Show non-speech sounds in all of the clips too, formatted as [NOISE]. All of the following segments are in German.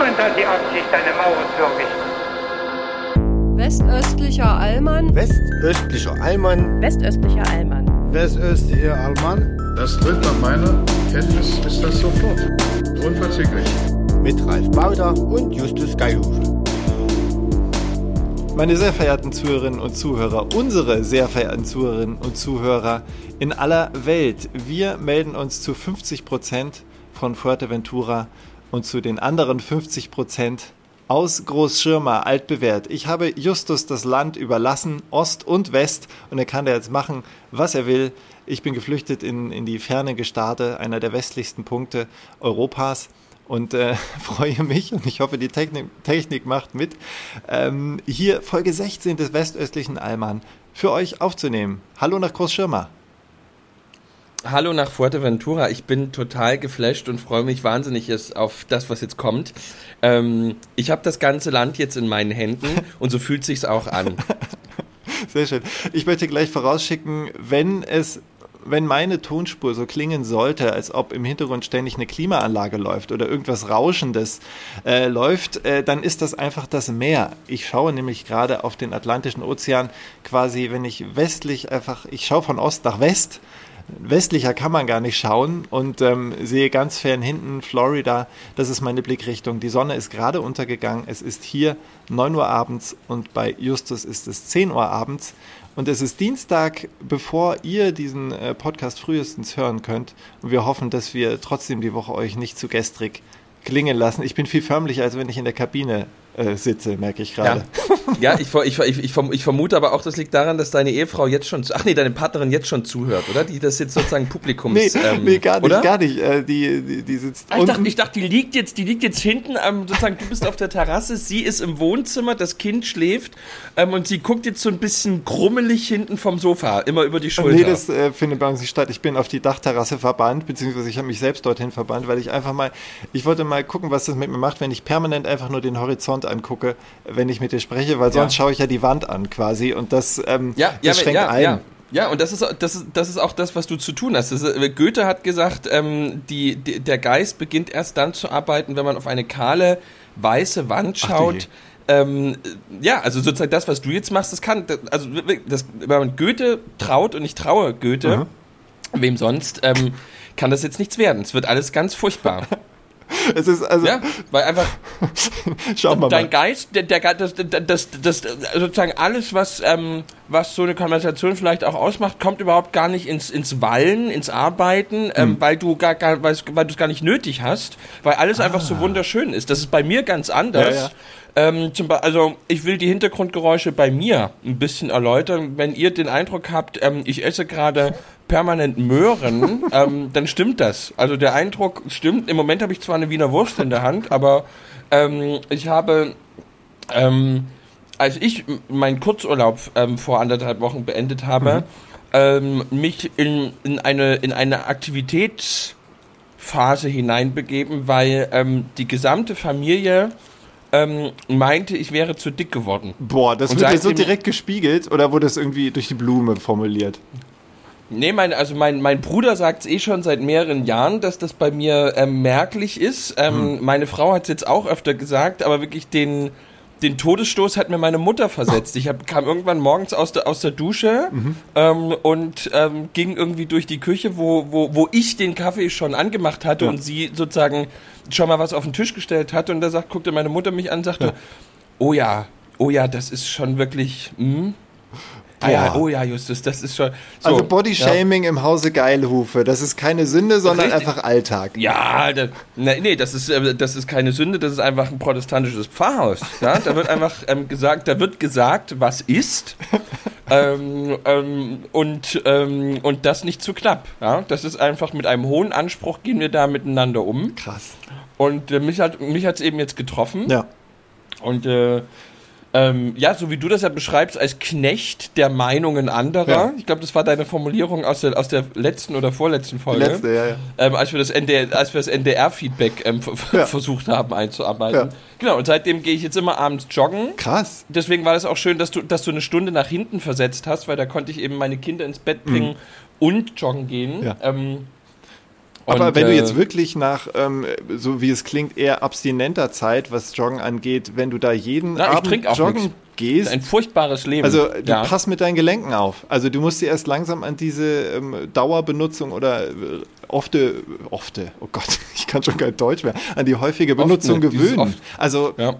Niemand hat die Absicht, eine Mauer zu errichten. Westöstlicher Allmann. Westöstlicher Allmann. Westöstlicher Allmann. Westöstlicher Allmann. Das tritt nach meiner Kenntnis ist das sofort. Unverzüglich. Mit Ralf Bauder und Justus Geilhufe. Meine sehr verehrten Zuhörerinnen und Zuhörer, unsere sehr verehrten Zuhörerinnen und Zuhörer in aller Welt, wir melden uns zu 50 Prozent von Fuerteventura und zu den anderen 50 Prozent aus Großschirma, altbewährt. Ich habe Justus das Land überlassen, Ost und West, und er kann da jetzt machen, was er will. Ich bin geflüchtet in, in die ferne Gestade, einer der westlichsten Punkte Europas und äh, [LAUGHS] freue mich und ich hoffe, die Technik, Technik macht mit, ähm, hier Folge 16 des westöstlichen Allmann für euch aufzunehmen. Hallo nach Großschirma. Hallo nach Fuerteventura. Ich bin total geflasht und freue mich wahnsinnig auf das, was jetzt kommt. Ähm, ich habe das ganze Land jetzt in meinen Händen und so fühlt sich's auch an. [LAUGHS] Sehr schön. Ich möchte gleich vorausschicken, wenn es wenn meine Tonspur so klingen sollte, als ob im Hintergrund ständig eine Klimaanlage läuft oder irgendwas Rauschendes äh, läuft, äh, dann ist das einfach das Meer. Ich schaue nämlich gerade auf den Atlantischen Ozean, quasi, wenn ich westlich einfach, ich schaue von Ost nach West westlicher kann man gar nicht schauen und ähm, sehe ganz fern hinten Florida. Das ist meine Blickrichtung. Die Sonne ist gerade untergegangen. Es ist hier 9 Uhr abends und bei Justus ist es 10 Uhr abends. Und es ist Dienstag, bevor ihr diesen äh, Podcast frühestens hören könnt. Und wir hoffen, dass wir trotzdem die Woche euch nicht zu gestrig klingen lassen. Ich bin viel förmlicher, als wenn ich in der Kabine äh, sitze, merke ich gerade. Ja, ja ich, ich, ich, ich, vermute aber auch, das liegt daran, dass deine Ehefrau jetzt schon, ach nee, deine Partnerin jetzt schon zuhört, oder? Die das jetzt sozusagen Publikums. Nee, ähm, nee gar nicht, oder? gar nicht. Äh, die, die, die sitzt ah, ich, dachte, ich dachte, die liegt jetzt, die liegt jetzt hinten, ähm, sozusagen, du bist auf der Terrasse, sie ist im Wohnzimmer, das Kind schläft ähm, und sie guckt jetzt so ein bisschen grummelig hinten vom Sofa, immer über die Schulter. Nee, das äh, findet bei uns nicht statt. Ich bin auf die Dachterrasse verbannt, beziehungsweise ich habe mich selbst dorthin verbannt, weil ich einfach mal, ich wollte mal gucken, was das mit mir macht, wenn ich permanent einfach nur den Horizont angucke wenn ich mit dir spreche, weil sonst ja. schaue ich ja die Wand an quasi und das, ähm, ja, das ja, schränkt ein. Ja. Und das ist, das, ist, das ist auch das, was du zu tun hast. Ist, äh, Goethe hat gesagt, ähm, die, die, der Geist beginnt erst dann zu arbeiten, wenn man auf eine kahle, weiße Wand schaut. Ähm, ja, also sozusagen das, was du jetzt machst, das kann, also das, wenn man Goethe traut und ich traue Goethe, mhm. wem sonst, ähm, kann das jetzt nichts werden. Es wird alles ganz furchtbar. [LAUGHS] Es ist also. Ja, weil einfach. [LAUGHS] Schau mal. Dein Geist, der, der, das, das, das, sozusagen alles, was, ähm, was so eine Konversation vielleicht auch ausmacht, kommt überhaupt gar nicht ins, ins Wallen, ins Arbeiten, ähm, mhm. weil du gar, gar weil, weil du es gar nicht nötig hast, weil alles ah. einfach so wunderschön ist. Das ist bei mir ganz anders. Ja, ja. Ähm, zum also ich will die Hintergrundgeräusche bei mir ein bisschen erläutern. Wenn ihr den Eindruck habt, ähm, ich esse gerade permanent Möhren, [LAUGHS] ähm, dann stimmt das. Also der Eindruck stimmt. Im Moment habe ich zwar eine Wiener Wurst in der Hand, aber ähm, ich habe, ähm, als ich meinen Kurzurlaub ähm, vor anderthalb Wochen beendet habe, mhm. Mich in, in eine in eine Aktivitätsphase hineinbegeben, weil die gesamte Familie ähm, meinte, ich wäre zu dick geworden. Boah, das wird dir so direkt gespiegelt oder wurde es irgendwie durch die Blume formuliert? Nee, mein, also mein, mein Bruder sagt es eh schon seit mehreren Jahren, dass das bei mir ähm, merklich ist. Ähm, hm. Meine Frau hat es jetzt auch öfter gesagt, aber wirklich den, den Todesstoß hat mir meine Mutter versetzt. Ich hab, kam irgendwann morgens aus der, aus der Dusche mhm. ähm, und ähm, ging irgendwie durch die Küche, wo, wo, wo ich den Kaffee schon angemacht hatte ja. und sie sozusagen schon mal was auf den Tisch gestellt hatte. Und da sagt, guckte meine Mutter mich an und sagte, ja. oh ja, oh ja, das ist schon wirklich... Mh. Ah ja, oh ja, Justus, das ist schon. So, also Bodyshaming ja. im Hause Geilhufe, das ist keine Sünde, sondern Richtig. einfach Alltag. Ja, da, ne, nee, das ist, äh, das ist keine Sünde, das ist einfach ein protestantisches Pfarrhaus. Ja? Da wird einfach [LAUGHS] ähm, gesagt, da wird gesagt, was ist. [LAUGHS] ähm, ähm, und, ähm, und das nicht zu knapp. Ja? Das ist einfach mit einem hohen Anspruch gehen wir da miteinander um. Krass. Und äh, mich hat mich hat's eben jetzt getroffen. Ja. Und äh, ähm, ja, so wie du das ja beschreibst, als Knecht der Meinungen anderer. Ja. Ich glaube, das war deine Formulierung aus der, aus der letzten oder vorletzten Folge. Letzte, ja, ja. Ähm, als wir das NDR, als wir das NDR-Feedback ähm, ja. versucht haben einzuarbeiten. Ja. Genau, und seitdem gehe ich jetzt immer abends joggen. Krass. Deswegen war das auch schön, dass du, dass du eine Stunde nach hinten versetzt hast, weil da konnte ich eben meine Kinder ins Bett bringen mhm. und joggen gehen. Ja. Ähm, Aber Und, wenn du äh, jetzt wirklich nach, ähm, so wie es klingt, eher abstinenter Zeit, was Joggen angeht, wenn du da jeden Na, Abend joggen nix. gehst, Ein furchtbares Leben. also du ja. pass mit deinen Gelenken auf. Also du musst dir erst langsam an diese ähm, Dauerbenutzung oder äh, ofte, ofte, oh Gott, [LAUGHS] ich kann schon kein Deutsch mehr, an die häufige Benutzung ne, dieses gewöhnen. oft. Also Ja.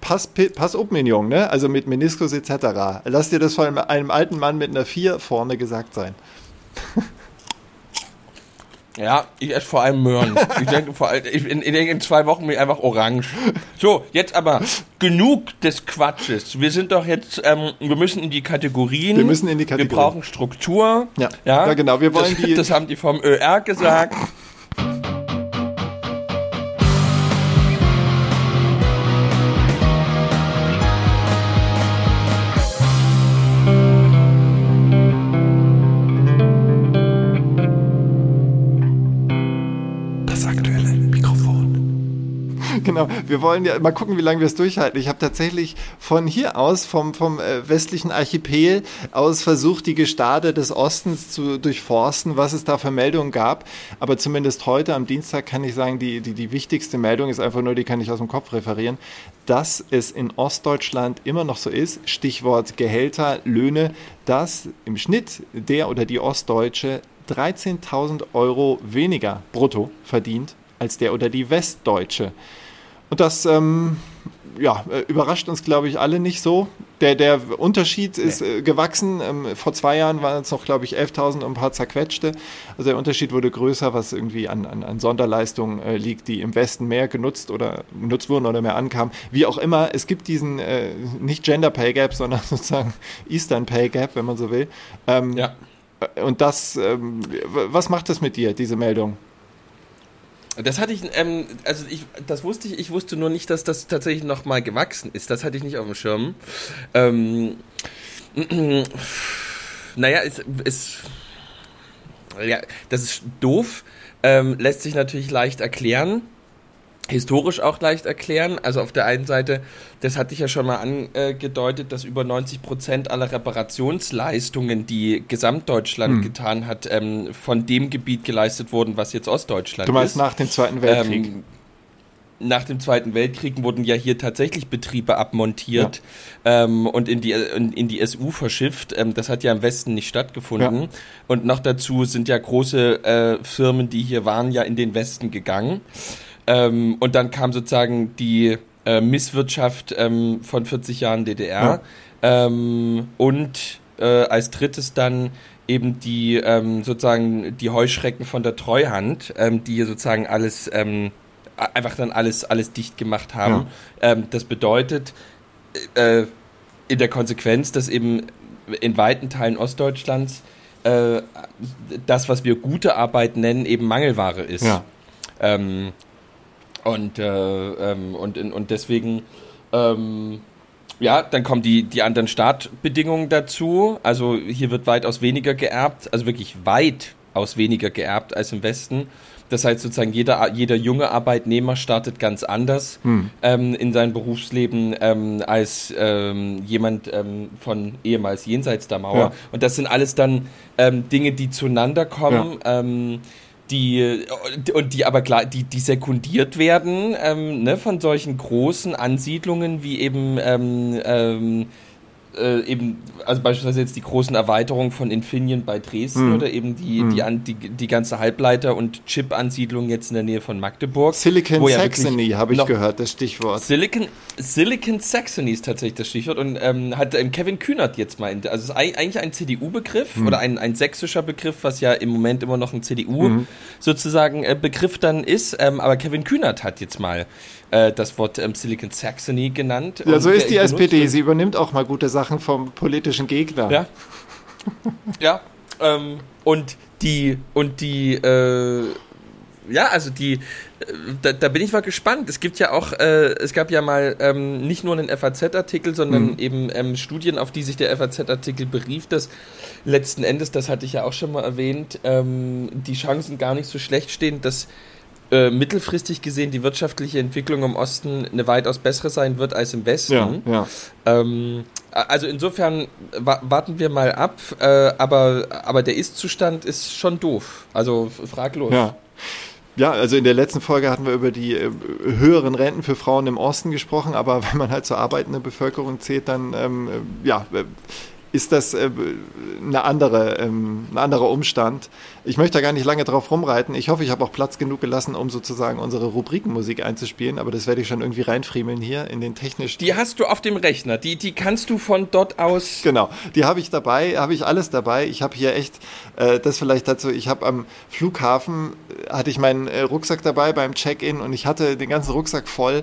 pass, pass up, Junge, ne? Also mit Meniskus etc. Lass dir das von einem, einem alten Mann mit einer 4 vorne gesagt sein. [LAUGHS] Ja, ich esse vor allem Möhren. [LAUGHS] Ich denke, vor allem, ich, in, ich in zwei Wochen bin ich einfach orange. So, jetzt aber genug des Quatsches. Wir sind doch jetzt, ähm, wir müssen in die Kategorien. Wir müssen in die Wir Kategorien. brauchen Struktur. Ja. Ja, genau, wir wollen das, die- Das haben die vom ÖR gesagt. [LAUGHS] Genau, wir wollen ja mal gucken, wie lange wir es durchhalten. Ich habe tatsächlich von hier aus, vom, vom äh, westlichen Archipel aus versucht, die Gestade des Ostens zu durchforsten, was es da für Meldungen gab. Aber zumindest heute am Dienstag kann ich sagen, die, die, die wichtigste Meldung ist einfach nur, die kann ich aus dem Kopf referieren, dass es in Ostdeutschland immer noch so ist, Stichwort Gehälter, Löhne, dass im Schnitt der oder die Ostdeutsche 13.000 Euro weniger brutto verdient als der oder die Westdeutsche. Und das ähm, ja, äh, überrascht uns, glaube ich, alle nicht so. Der, der Unterschied ist äh, gewachsen. Ähm, vor zwei Jahren waren es noch, glaube ich, 11.000 und ein paar zerquetschte. Also der Unterschied wurde größer, was irgendwie an, an, an Sonderleistungen äh, liegt, die im Westen mehr genutzt oder genutzt wurden oder mehr ankamen. Wie auch immer, es gibt diesen äh, nicht Gender Pay Gap, sondern [LAUGHS] sozusagen Eastern Pay Gap, wenn man so will. Ähm, Ja. und das, ähm, was macht das mit dir, diese Meldung? Das hatte ich, ähm, also ich, das wusste ich, ich wusste nur nicht, dass das tatsächlich nochmal gewachsen ist. Das hatte ich nicht auf dem Schirm. Ähm, [CLEARS THROAT] naja, es ist, ja, das ist doof, ähm, lässt sich natürlich leicht erklären. Historisch auch leicht erklären. Also auf der einen Seite, das hatte ich ja schon mal angedeutet, dass über 90 Prozent aller Reparationsleistungen, die Gesamtdeutschland getan hat, ähm, von dem Gebiet geleistet wurden, was jetzt Ostdeutschland Du meinst ist. nach dem Zweiten Weltkrieg? Ähm, nach dem Zweiten Weltkrieg wurden ja hier tatsächlich Betriebe abmontiert ähm, und in die, in, in die SU verschifft. Ähm, das hat ja im Westen nicht stattgefunden. Ja. Und noch dazu sind ja große äh, Firmen, die hier waren, ja in den Westen gegangen. Ähm, und dann kam sozusagen die äh, Misswirtschaft ähm, von 40 Jahren DDR. Ähm, und äh, als drittes dann eben die ähm, sozusagen die Heuschrecken von der Treuhand, ähm, die hier sozusagen alles ähm, einfach dann alles alles dicht gemacht haben. Ähm, das bedeutet äh, in der Konsequenz, dass eben in weiten Teilen Ostdeutschlands äh, das, was wir gute Arbeit nennen, eben Mangelware ist. Ja. Ähm, und, äh, ähm, und, und deswegen, ähm, ja, dann kommen die, die anderen Startbedingungen dazu. Also hier wird weitaus weniger geerbt, also wirklich weitaus weniger geerbt als im Westen. Das heißt sozusagen, jeder, jeder junge Arbeitnehmer startet ganz anders ähm, in sein Berufsleben ähm, als ähm, jemand ähm, von ehemals jenseits der Mauer. Ja. Und das sind alles dann ähm, Dinge, die zueinander kommen. Ähm, die und die aber klar, die, die sekundiert werden ähm, ne, von solchen großen Ansiedlungen wie eben ähm, ähm, äh, eben, also beispielsweise jetzt die großen Erweiterungen von Infineon bei Dresden Mhm. oder eben die, die, an, die, die ganze Halbleiter- und Chip-Ansiedlung jetzt in der Nähe von Magdeburg. Silicon ja Saxony habe ich gehört, das Stichwort. Silicon, Silicon Saxony ist tatsächlich das Stichwort und ähm, hat ähm, Kevin Kühnert jetzt mal, in, also es ist ei- eigentlich ein CDU-Begriff Hm. oder ein, ein sächsischer Begriff, was ja im Moment immer noch ein CDU Hm. sozusagen äh, Begriff dann ist, ähm, aber Kevin Kühnert hat jetzt mal äh, das Wort ähm, Silicon Saxony genannt. Ja, so ist äh, die SPD. Sie übernimmt auch mal gute Sachen vom politischen Gegner. Ja. ja. Ähm, und die, und die, äh, ja, also die, äh, da, da bin ich mal gespannt. Es gibt ja auch, äh, es gab ja mal ähm, nicht nur einen FAZ-Artikel, sondern Mhm. eben ähm, Studien, auf die sich der FAZ-Artikel berief, dass letzten Endes, das hatte ich ja auch schon mal erwähnt, ähm, die Chancen gar nicht so schlecht stehen, dass äh, mittelfristig gesehen die wirtschaftliche Entwicklung im Osten eine weitaus bessere sein wird als im Westen. ja, ja. Ähm, also insofern wa warten wir mal ab, äh, aber, aber der Ist-Zustand ist schon doof. Also fraglos. ja. Ja, also in der letzten Folge hatten wir über die äh, höheren Renten für Frauen im Osten gesprochen, aber [LAUGHS] wenn man halt zur arbeitenden Bevölkerung zählt, dann ähm, äh, ja, ist das äh, eine andere, ähm, ein anderer Umstand. Ich möchte da gar nicht lange drauf rumreiten. Ich hoffe, ich habe auch Platz genug gelassen, um sozusagen unsere Rubrikenmusik einzuspielen, aber das werde ich schon irgendwie reinfriemeln hier in den technischen. Die hast du auf dem Rechner, die, die kannst du von dort aus. Genau, die habe ich dabei, habe ich alles dabei. Ich habe hier echt, äh, das vielleicht dazu, ich habe am Flughafen, äh, hatte ich meinen äh, Rucksack dabei beim Check-in und ich hatte den ganzen Rucksack voll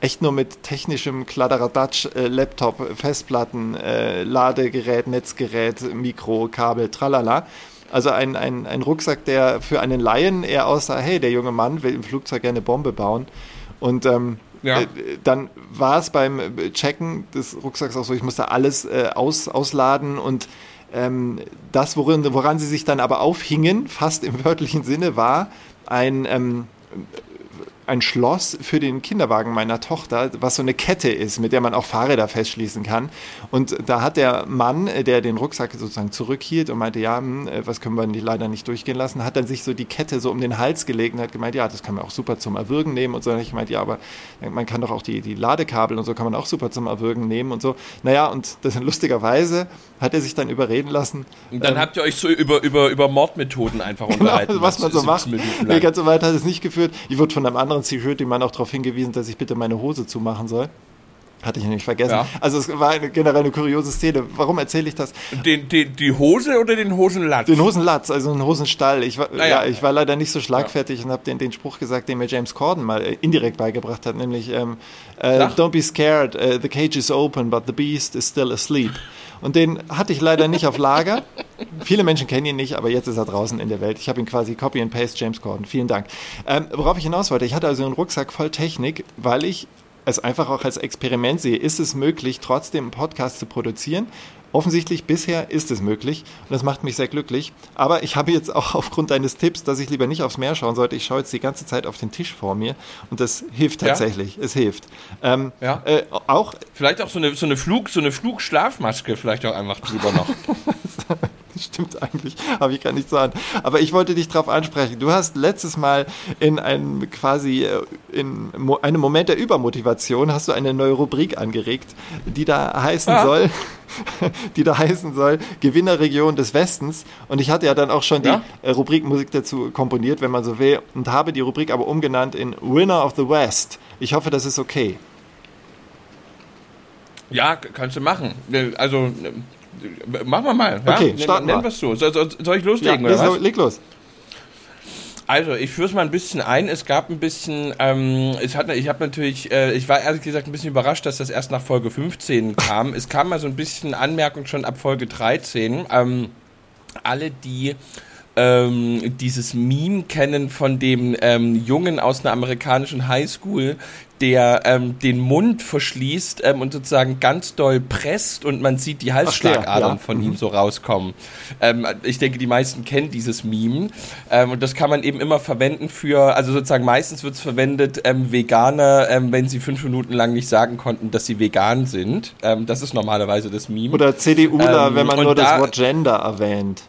echt nur mit technischem Kladderadatsch, äh, Laptop, Festplatten, äh, Ladegerät, Netzgerät, Mikro, Kabel, tralala. Also ein, ein, ein Rucksack, der für einen Laien eher aussah, hey, der junge Mann will im Flugzeug gerne Bombe bauen. Und ähm, Ja. äh, dann war es beim Checken des Rucksacks auch so, ich musste alles äh, aus, ausladen und ähm, das, worin, woran sie sich dann aber aufhingen, fast im wörtlichen Sinne, war ein, ähm, ein Schloss für den Kinderwagen meiner Tochter, was so eine Kette ist, mit der man auch Fahrräder festschließen kann. Und da hat der Mann, äh, der den Rucksack sozusagen zurückhielt und meinte, ja, hm, äh, was können wir nicht, leider nicht durchgehen lassen, hat dann sich so die Kette so um den Hals gelegt und hat gemeint, ja, das kann man auch super zum Erwürgen nehmen und so. Und ich meinte, ja, aber man kann doch auch die, die Ladekabel und so kann man auch super zum Erwürgen nehmen und so. Naja, und das lustigerweise hat er sich dann überreden lassen. Und dann ähm, habt ihr euch so über, über, über Mordmethoden einfach [LAUGHS] unterhalten. Genau, was man so 17 macht. Nee, ganz so weit hat es nicht geführt. Ich wurde von einem anderen Security-Mann auch darauf hingewiesen, dass ich bitte meine Hose zumachen soll. Hatte ich nämlich vergessen. Ja. Also es war eine, generell eine kuriose Szene. Warum erzähle ich das? Den, den, die Hose oder den Hosenlatz? Den Hosenlatz, also einen Hosenstall. Ich war, Ah, ja. ja. ich war leider nicht so schlagfertig und habe den, den Spruch gesagt, den mir James Corden mal äh, indirekt beigebracht hat, nämlich ähm, äh. Don't be scared, uh, the cage is open, but the beast is still asleep. Und den hatte ich leider nicht auf Lager. [LAUGHS] Viele Menschen kennen ihn nicht, aber jetzt ist er draußen in der Welt. Ich habe ihn quasi Copy and Paste James Corden. Vielen Dank. Ähm, worauf ich hinaus wollte, ich hatte also einen Rucksack voll Technik, weil ich es einfach auch als Experiment sehe. Ist es möglich, trotzdem einen Podcast zu produzieren? Offensichtlich bisher ist es möglich und das macht mich sehr glücklich. Aber ich habe jetzt auch [LAUGHS] aufgrund deines Tipps, dass ich lieber nicht aufs Meer schauen sollte, ich schaue jetzt die ganze Zeit auf den Tisch vor mir und das hilft Ja. tatsächlich. Es hilft. Ähm, Ja. äh, auch Vielleicht auch so eine, so eine Flug, so eine Flugschlafmaske vielleicht auch einfach drüber noch. [LAUGHS] [LAUGHS] Stimmt eigentlich, habe ich gar nicht an. Aber ich wollte dich darauf ansprechen. Du hast letztes Mal in einem quasi äh, in einem Moment der Übermotivation hast du eine neue Rubrik angeregt, die da heißen Ja. soll, [LAUGHS] die da heißen soll Gewinnerregion des Westens. Und ich hatte ja dann auch schon Ja. die äh, Rubrikmusik dazu komponiert, wenn man so will, und habe die Rubrik aber umgenannt in Winner of the West. Ich hoffe, das ist okay. Ja, kannst du machen. Also, äh, machen wir mal. Ja? Okay, starten Nennen wir. so. Soll, soll, ich Ja, loslegen, leg, oder was? leg los. Also, ich führe es mal ein bisschen ein. Es gab ein bisschen, ähm, es hat, ich habe natürlich, äh, ich war ehrlich gesagt ein bisschen überrascht, dass das erst nach Folge 15 [LAUGHS] kam. es kam mal so ein bisschen Anmerkung schon ab Folge 13. Ähm, alle, die ähm, dieses Meme kennen von dem ähm, Jungen aus einer amerikanischen Highschool, der ähm, den Mund verschließt ähm, und sozusagen ganz doll presst und man sieht die Halsschlagadern ja. von ihm so rauskommen. Ähm, ich denke, die meisten kennen dieses Meme ähm, und das kann man eben immer verwenden für, also sozusagen meistens wird es verwendet, ähm, Veganer, ähm, wenn sie fünf Minuten lang nicht sagen konnten, dass sie vegan sind. Ähm, das ist normalerweise das Meme. Oder CDUler, Ähm, wenn man nur das da- Wort Gender erwähnt.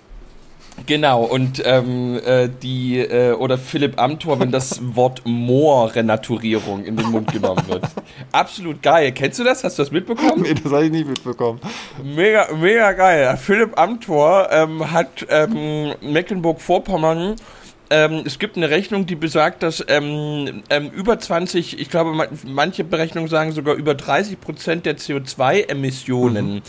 Genau, und ähm, äh, die, äh, oder Philipp Amthor, wenn das [LAUGHS] Wort Moor-Renaturierung in den Mund genommen wird. Absolut geil. Kennst du das? Hast du das mitbekommen? Nee, das habe ich nicht mitbekommen. Mega, mega geil. Philipp Amthor ähm, hat ähm, Mecklenburg-Vorpommern. Ähm, es gibt eine Rechnung, die besagt, dass ähm, ähm, über 20, ich glaube, man, manche Berechnungen sagen sogar über 30 Prozent der CO2-Emissionen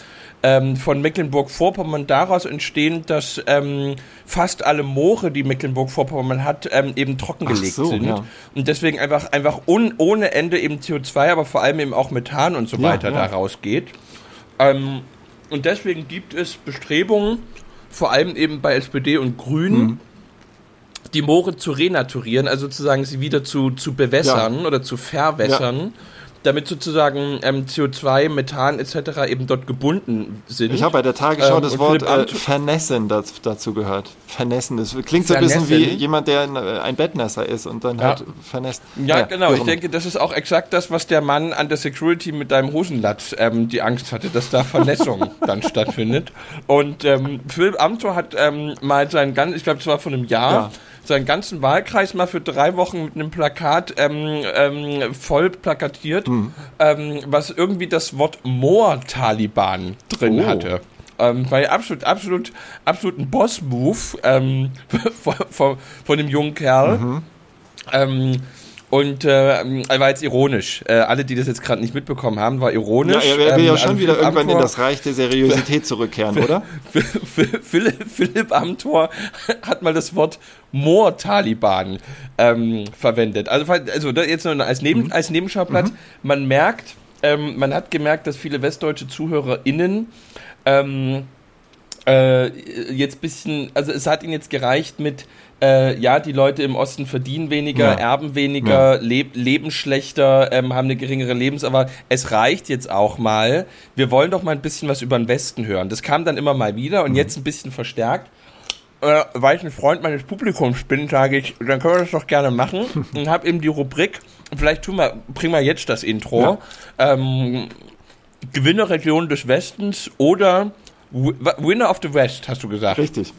ähm, von Mecklenburg-Vorpommern daraus entstehen, dass ähm, fast alle Moore, die Mecklenburg-Vorpommern hat, ähm, eben trockengelegt so, sind. ja. Und deswegen einfach, einfach un, ohne Ende eben CO2, aber vor allem eben auch Methan und so Ja, weiter ja. da rausgeht. Ähm, und deswegen gibt es Bestrebungen, vor allem eben bei SPD und Grünen, Mhm. die Moore zu renaturieren, also sozusagen sie wieder zu, zu bewässern oder zu verwässern, damit sozusagen ähm, CO2, Methan etc. eben dort gebunden sind. Ich habe bei der Tagesschau Ähm, das Wort äh, vernessen das, dazu gehört. Vernessen. Das klingt so ein bisschen wie jemand, der ein, äh, ein Bettnässer ist und dann Ja. halt vernässt. Ja, Naja, genau. wie Ich denke, das ist auch exakt das, was der Mann an der Security mit deinem Hosenlatz ähm, die Angst hatte, dass da Verletzung [LAUGHS] dann stattfindet. Und ähm, Philipp Amthor hat ähm, mal sein ganz, ich glaube, es war vor einem Jahr, Ja. Seinen ganzen Wahlkreis mal für drei Wochen mit einem Plakat ähm, ähm, voll plakatiert, Mhm. ähm, was irgendwie das Wort Moor-Taliban drin Oh. hatte. Ähm, weil absolut, absolut, absolut ein Boss-Move ähm, [LAUGHS] von, von, von dem jungen Kerl. Mhm. Ähm, und äh, er war jetzt ironisch. Äh, alle, die das jetzt gerade nicht mitbekommen haben, war Ja, ironisch. er will ja Ähm, schon also wieder Philipp irgendwann in Amthor- das Reich der Seriosität zurückkehren, oder? Philipp, Philipp Amthor hat mal das Wort Moor-Taliban ähm, verwendet. Also, also jetzt nur als, Neben, als Nebenschauplatz. Man merkt, ähm, man hat gemerkt, dass viele westdeutsche ZuhörerInnen ähm, äh, jetzt bisschen, also es hat ihnen jetzt gereicht mit, äh, ja, die Leute im Osten verdienen weniger, Ja. erben weniger, leb, leben schlechter, ähm, haben eine geringere Lebenserwartung. Es reicht jetzt auch mal. Wir wollen doch mal ein bisschen was über den Westen hören. Das kam dann immer mal wieder und jetzt ein bisschen verstärkt. Äh, weil ich ein Freund meines Publikums bin, sage ich, dann können wir das doch gerne machen. [LAUGHS] und habe eben die Rubrik, vielleicht tun wir, bringen wir jetzt das Intro. Ähm, Gewinnerregion des Westens oder Wi- Winner of the West, hast du gesagt. Richtig.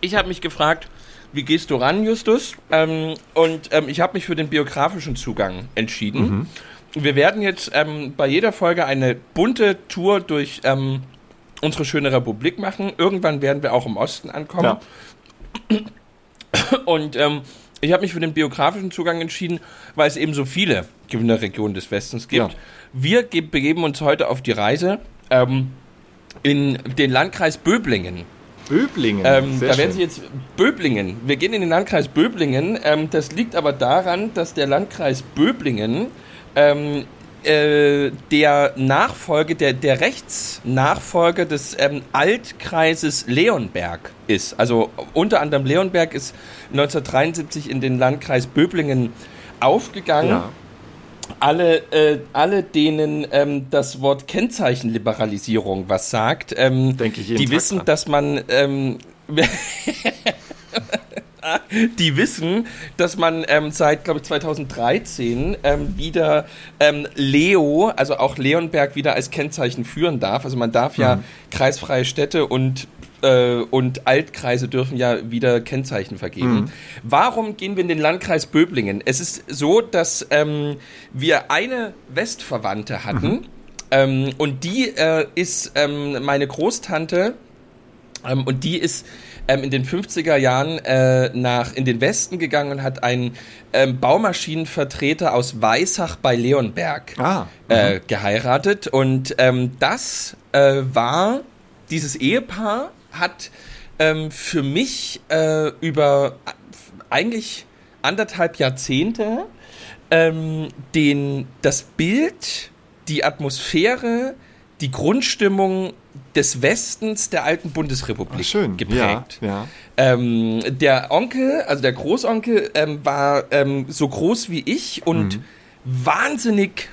Ich habe mich gefragt, wie gehst du ran, Justus? Ähm, und ähm, ich habe mich für den biografischen Zugang entschieden. Wir werden jetzt ähm, bei jeder Folge eine bunte Tour durch ähm, unsere schöne Republik machen. Irgendwann werden wir auch im Osten ankommen. Ja. Und ähm, ich habe mich für den biografischen Zugang entschieden, weil es eben so viele Gewinnerregionen des Westens gibt. Ja. Wir ge begeben uns heute auf die Reise ähm, in den Landkreis Böblingen. Böblingen. Ähm, da werden. Sie jetzt Böblingen. Wir gehen in den Landkreis Böblingen. Ähm, das liegt aber daran, dass der Landkreis Böblingen ähm, äh, der Nachfolge, der, der Rechtsnachfolger des ähm, Altkreises Leonberg ist. Also unter anderem Leonberg ist 1973 in den Landkreis Böblingen aufgegangen Ja. Alle, äh, alle denen ähm, das Wort Kennzeichenliberalisierung was sagt, ähm, Denke ich die Tag wissen, dran. dass man ähm, [LAUGHS] die wissen, dass man ähm, seit, glaube ich, 2013 ähm, wieder ähm, Leo, also auch Leonberg, wieder als Kennzeichen führen darf. Also man darf Mhm. ja kreisfreie Städte und äh, und Altkreise dürfen ja wieder Kennzeichen vergeben. Mhm. Warum gehen wir in den Landkreis Böblingen? Es ist so, dass ähm, wir eine Westverwandte hatten Mhm. ähm, und die äh, ist ähm, meine Großtante ähm, und die ist ähm, in den 50er Jahren äh, nach in den Westen gegangen und hat einen ähm, Baumaschinenvertreter aus Weissach bei Leonberg Ah, äh, geheiratet. Und ähm, das äh, war, dieses Ehepaar hat ähm, für mich äh, über eigentlich anderthalb Jahrzehnte ähm, den, das Bild, die Atmosphäre, die Grundstimmung des Westens der alten Bundesrepublik Ach, schön. geprägt. Ja, ja. Ähm, der Onkel, also der Großonkel, ähm, war ähm, so groß wie ich und wahnsinnig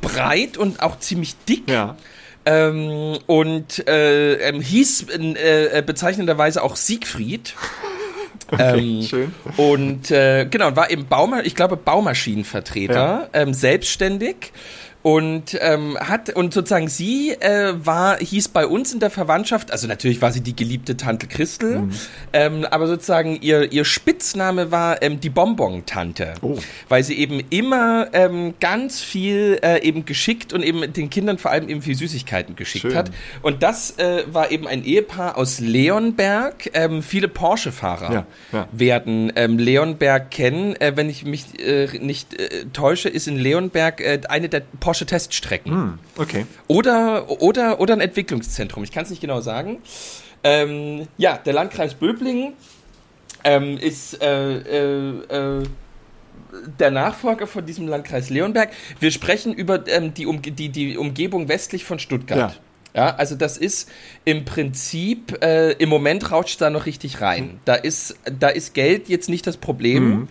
breit und auch ziemlich dick. Ja. Ähm, und äh, ähm, hieß äh, bezeichnenderweise auch Siegfried. [LAUGHS] ähm, schön. Und äh, genau, war eben Bauma ich glaube Baumaschinenvertreter, ähm, selbstständig. Und ähm, hat und sozusagen sie äh, war hieß bei uns in der Verwandtschaft, also natürlich war sie die geliebte Tante Christel, Mhm. ähm, aber sozusagen ihr ihr Spitzname war ähm, die Bonbon-Tante, Oh. weil sie eben immer ähm, ganz viel äh, eben geschickt und eben den Kindern vor allem eben viel Süßigkeiten geschickt Schön. hat. Und das äh, war eben ein Ehepaar aus Leonberg, ähm, viele Porsche-Fahrer Ja, ja. werden ähm, Leonberg kennen. Äh, wenn ich mich äh, nicht äh, täusche, ist in Leonberg äh, eine der Porsche-Teststrecken. Hm, okay. Oder, oder, oder ein Entwicklungszentrum. Ich kann es nicht genau sagen. Ähm, ja, der Landkreis Böblingen ähm, ist äh, äh, äh, der Nachfolger von diesem Landkreis Leonberg. Wir sprechen über ähm, die, Umge die, die Umgebung westlich von Stuttgart. Ja, also das ist im Prinzip, äh, im Moment rauscht da noch richtig rein. Da ist, da ist Geld jetzt nicht das Problem.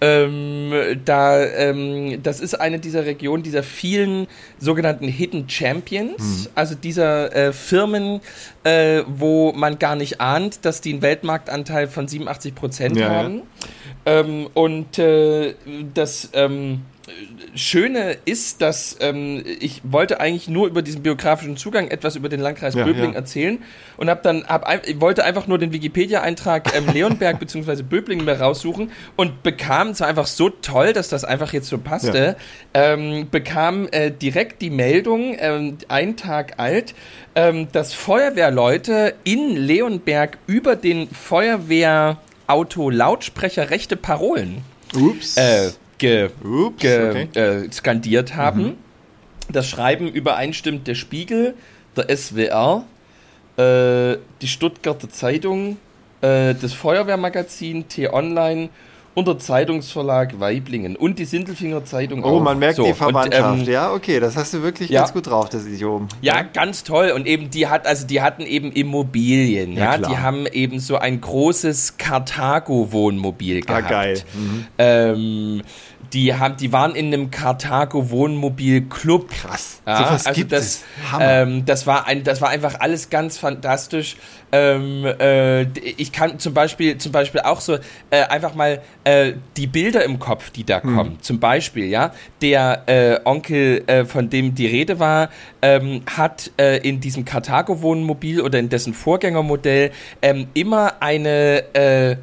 Ähm, da, ähm, das ist eine dieser Regionen, dieser vielen sogenannten Hidden Champions, also dieser äh, Firmen, äh, wo man gar nicht ahnt, dass die einen Weltmarktanteil von 87 Prozent Ja, ja. haben. Ähm, und äh, das, ähm, Schöne ist, dass ähm, ich wollte eigentlich nur über diesen biografischen Zugang etwas über den Landkreis Ja, Böbling ja. erzählen und habe dann hab, wollte einfach nur den Wikipedia-Eintrag ähm, Leonberg [LAUGHS] bzw. Böblingen mir raussuchen und bekam es war einfach so toll, dass das einfach jetzt so passte, ähm, bekam äh, direkt die Meldung, ähm, ein Tag alt, ähm, dass Feuerwehrleute in Leonberg über den Feuerwehrauto-Lautsprecher rechte Parolen Ups. äh, ge, Ups, ge, okay. äh, skandiert haben. Das Schreiben übereinstimmt der Spiegel, der SWR, äh, die Stuttgarter Zeitung, äh, das Feuerwehrmagazin, T-Online und der Zeitungsverlag Weiblingen und die Sindelfinger Zeitung Oh, auch. man merkt So, die und, Verwandtschaft. ähm, ja, okay, das hast du wirklich ja. ganz gut drauf, das Idiom. ja, ganz toll. Und eben, die hat, also die hatten eben Immobilien, Ja, ja. klar. Die haben eben so ein großes Karthago-Wohnmobil Ah, gehabt. geil. Mhm. Ähm, die haben, die waren in einem Karthago-Wohnmobil-Club. Krass. Ja, Sowas also gibt das, es. Ähm, das war ein, das war einfach alles ganz fantastisch. Ähm, äh, ich kann zum Beispiel, zum Beispiel auch so äh, einfach mal äh, die Bilder im Kopf, die da Hm. kommen. Zum Beispiel, ja, der äh, Onkel, äh, von dem die Rede war, ähm, hat äh, in diesem Karthago-Wohnmobil oder in dessen Vorgängermodell ähm, immer eine äh,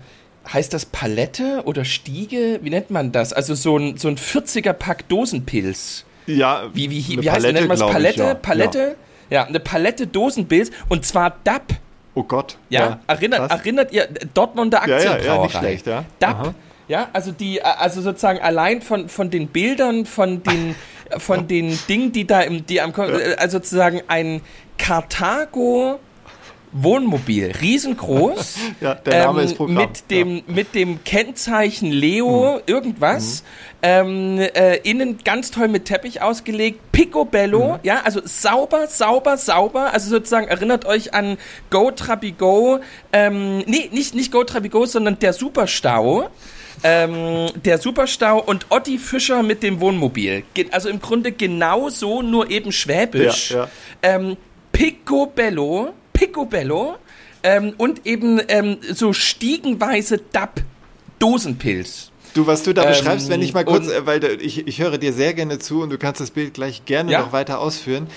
Heißt das Palette oder Stiege? Wie nennt man das? Also so ein, so ein 40er-Pack Dosenpilz. ja, Wie, wie, eine wie heißt das? Nennt man es glaub ich, Palette? ja. Palette? Ja. eine Palette Dosenpilz und zwar DAP. Oh Gott. Ja, erinnert, krass. erinnert ihr Dortmunder Ja, ja, ja, Aktienbrauerei? nicht schlecht, ja. DAP. Aha. Ja, also die, also sozusagen allein von, von den Bildern, von den, [LAUGHS] von den Dingen, die da im, die am, also sozusagen ein Karthago Wohnmobil, riesengroß, [LAUGHS] Ja, der Name ist Programm, mit dem mit dem Kennzeichen Leo irgendwas, ähm, äh, innen ganz toll mit Teppich ausgelegt, Picobello, ja, also sauber, sauber, sauber, also sozusagen erinnert euch an Go Trabigo, ähm, nee, nicht nicht Go Trabigo, sondern der Superstau. Ähm, der Superstau und Otti Fischer mit dem Wohnmobil. Also im Grunde genau so, nur eben schwäbisch. Ja, ja. Ähm, Picobello, Picobello ähm, und eben ähm, so stiegenweise DAP Dosenpilz. Du, was du da Ähm, beschreibst, wenn ich mal kurz, äh, weil ich, ich höre dir sehr gerne zu und du kannst das Bild gleich gerne Ja. noch weiter ausführen.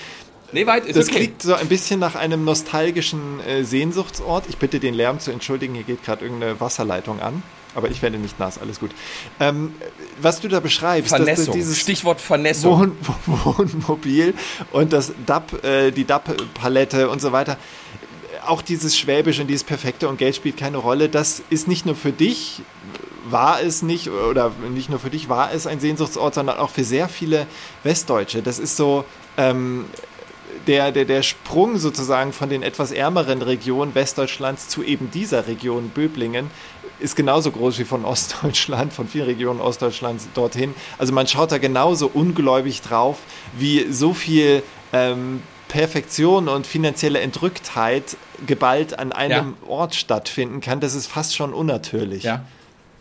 Nee, weit ist Das okay. klingt so ein bisschen nach einem nostalgischen äh, Sehnsuchtsort. Ich bitte den Lärm zu entschuldigen, hier geht gerade irgendeine Wasserleitung an. Aber ich werde nicht nass, alles gut. Ähm, was du da beschreibst, dass Vernässung. dieses Stichwort Vernässung. Wohn [LAUGHS] Wohnmobil und das DAP, äh, die DAP-Palette und so weiter. Auch dieses Schwäbische und dieses Perfekte und Geld spielt keine Rolle. Das ist nicht nur für dich, war es nicht, oder nicht nur für dich war es ein Sehnsuchtsort, sondern auch für sehr viele Westdeutsche. Das ist so, ähm, der, der, der Sprung sozusagen von den etwas ärmeren Regionen Westdeutschlands zu eben dieser Region Böblingen ist genauso groß wie von Ostdeutschland, von vielen Regionen Ostdeutschlands dorthin. Also man schaut da genauso ungläubig drauf, wie so viel ähm, Perfektion und finanzielle Entrücktheit geballt an einem Ort stattfinden kann. Das ist fast schon unnatürlich. Ja.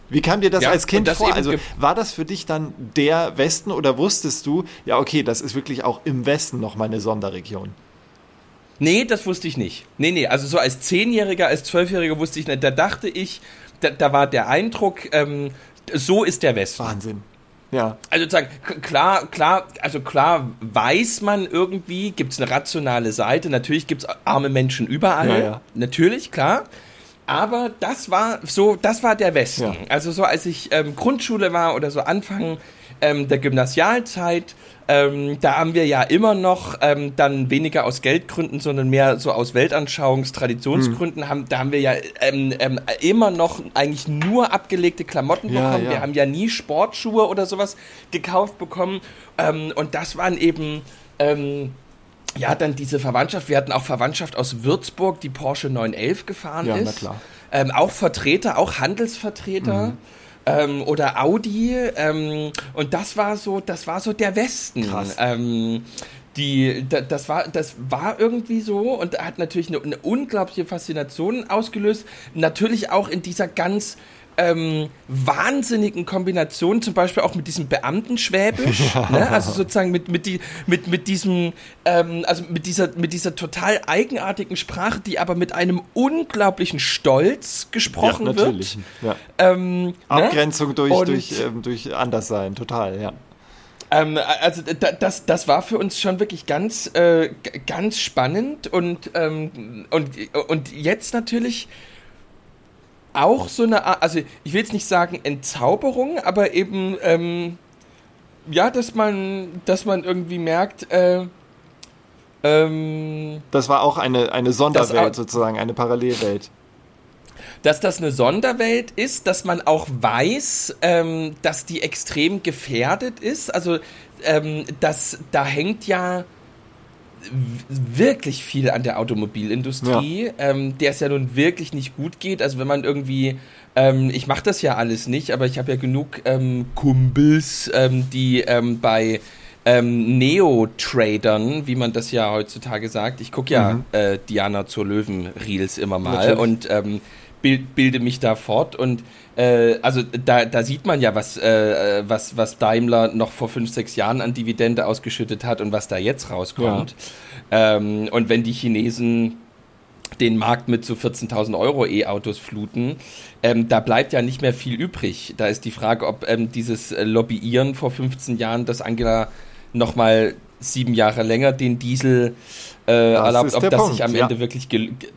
Wie kam dir das Ja, als Kind das vor? Also war das für dich dann der Westen oder wusstest du, ja okay, das ist wirklich auch im Westen nochmal eine Sonderregion? Nee, das wusste ich nicht. Nee, nee, also so als Zehnjähriger, als Zwölfjähriger wusste ich nicht. Da dachte ich, da, da war der Eindruck, ähm, so ist der Westen. Wahnsinn. Ja. Also sozusagen, klar, klar, also klar weiß man irgendwie, gibt es eine rationale Seite, natürlich gibt es arme Menschen überall, Ja, ja. natürlich, klar. Aber das war so, das war der Westen. Ja. Also so als ich ähm, Grundschule war oder so Anfang ähm, der Gymnasialzeit, ähm, da haben wir ja immer noch ähm, dann weniger aus Geldgründen, sondern mehr so aus Weltanschauungs-, Traditionsgründen, haben, da haben wir ja ähm, ähm, immer noch eigentlich nur abgelegte Klamotten Ja, bekommen. ja. Wir haben ja nie Sportschuhe oder sowas gekauft bekommen. Ähm, und das waren eben, ähm, ja, dann diese Verwandtschaft. Wir hatten auch Verwandtschaft aus Würzburg, die Porsche 911 gefahren Ja, ist. na klar. Ähm, auch Vertreter, auch Handelsvertreter. Mhm. Ähm, oder Audi. Ähm, und das war so, das war so der Westen. Krass. Ähm, die, da, das, war, das war irgendwie so und hat natürlich eine, eine unglaubliche Faszination ausgelöst. Natürlich auch in dieser ganz ähm, wahnsinnigen Kombination, zum Beispiel auch mit diesem Beamtenschwäbisch, [LAUGHS] ne? also sozusagen mit, mit, die, mit, mit diesem, ähm, also mit dieser, mit dieser total eigenartigen Sprache, die aber mit einem unglaublichen Stolz gesprochen ja, natürlich. wird. Ja. Ähm, ne? Abgrenzung durch, Und- durch, ähm, durch Anderssein, total, ja. Ähm, also da, das, das war für uns schon wirklich ganz, äh, ganz spannend und, ähm, und, und jetzt natürlich auch so eine Art, also ich will jetzt nicht sagen Entzauberung, aber eben, ähm, ja, dass man, dass man irgendwie merkt, äh, ähm, Das war auch eine, eine Sonderwelt sozusagen, eine Parallelwelt. dass das eine Sonderwelt ist, dass man auch weiß, ähm, dass die extrem gefährdet ist. Also ähm, dass da hängt ja wirklich viel an der Automobilindustrie, ähm, der es ja nun wirklich nicht gut geht. Also wenn man irgendwie, ähm, ich mache das ja alles nicht, aber ich habe ja genug ähm, Kumpels, ähm, die ähm, bei ähm, Neo-Tradern, wie man das ja heutzutage sagt. Ich gucke ja äh, Diana zur Löwen-Reels immer mal Natürlich. und ähm, bild, bilde mich da fort und äh, also da, da sieht man ja, was, äh, was, was Daimler noch vor fünf, sechs Jahren an Dividende ausgeschüttet hat und was da jetzt rauskommt. Ähm, und wenn die Chinesen den Markt mit so 14.000 Euro E-Autos fluten, ähm, da bleibt ja nicht mehr viel übrig. Da ist die Frage, ob ähm, dieses äh, Lobbyieren vor 15 Jahren, dass Angela nochmal sieben Jahre länger den Diesel äh, erlaubt, ob das Punkt, sich am ja. Ende wirklich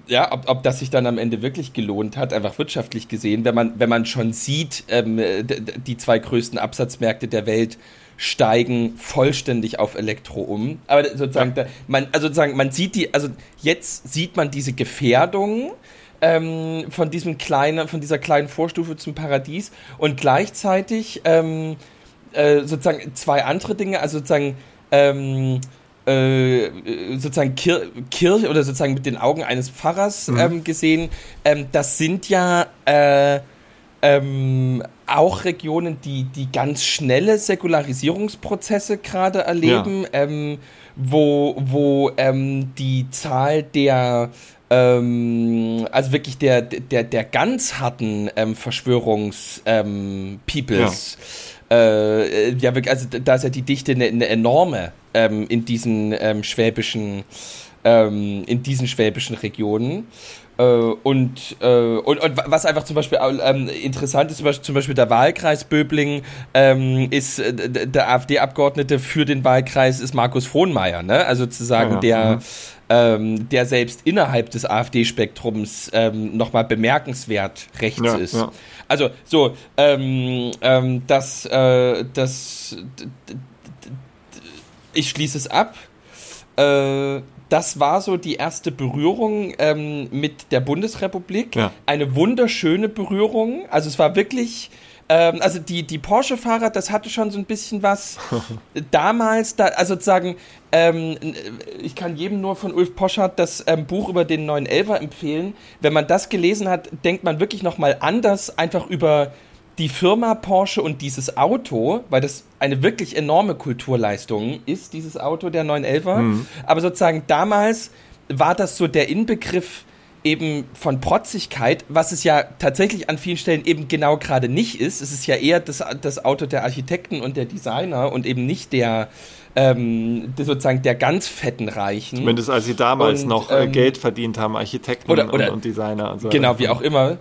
ja, ob, ob das sich dann am Ende wirklich gelohnt hat, einfach wirtschaftlich gesehen, wenn man, wenn man schon sieht, ähm, die zwei größten Absatzmärkte der Welt steigen vollständig auf Elektro um. Aber sozusagen, da, man, also sozusagen, man sieht die, also jetzt sieht man diese Gefährdung ähm, von diesem kleinen, von dieser kleinen Vorstufe zum Paradies und gleichzeitig ähm, äh, sozusagen zwei andere Dinge, also sozusagen ähm, äh, sozusagen Kir Kirche oder sozusagen mit den Augen eines Pfarrers ähm, gesehen, ähm, das sind ja äh, ähm, auch Regionen, die, die ganz schnelle Säkularisierungsprozesse gerade erleben, ähm, wo, wo ähm, die Zahl der ähm, also wirklich der, der, der ganz harten Verschwörungs-Peoples Peoples, äh, ja, also da ist ja die Dichte eine, eine enorme ähm, in diesen ähm, schwäbischen, ähm, in diesen schwäbischen Regionen. Äh, und, äh, und, und wa- was einfach zum Beispiel ähm, interessant ist, zum Beispiel, zum Beispiel der Wahlkreis Böbling ähm, ist äh, der AfD-Abgeordnete für den Wahlkreis ist Markus Frohnmeier, ne? Also sozusagen ja. der Mhm. Ähm, der selbst innerhalb des AfD-Spektrums ähm, nochmal bemerkenswert rechts Ja, ist. ja. Also so, ähm, ähm, das, äh, das, ich schließe es ab. Äh, das war so die erste Berührung ähm, mit der Bundesrepublik. Ja. Eine wunderschöne Berührung. Also es war wirklich, ähm, also die, die Porsche-Fahrer, das hatte schon so ein bisschen was [LAUGHS] damals, da, also sozusagen, ähm, ich kann jedem nur von Ulf Poschardt das ähm, Buch über den 911er empfehlen. Wenn man das gelesen hat, denkt man wirklich nochmal anders einfach über die Firma Porsche und dieses Auto, weil das eine wirklich enorme Kulturleistung ist, dieses Auto, der 911er. Aber sozusagen damals war das so der Inbegriff eben von Protzigkeit, was es ja tatsächlich an vielen Stellen eben genau gerade nicht ist. Es ist ja eher das, das Auto der Architekten und der Designer und eben nicht der, ähm, sozusagen der ganz fetten Reichen. Zumindest als sie damals Und, noch äh, ähm, Geld verdient haben, Architekten oder- oder- und, und Designer und so. Genau, wie auch immer.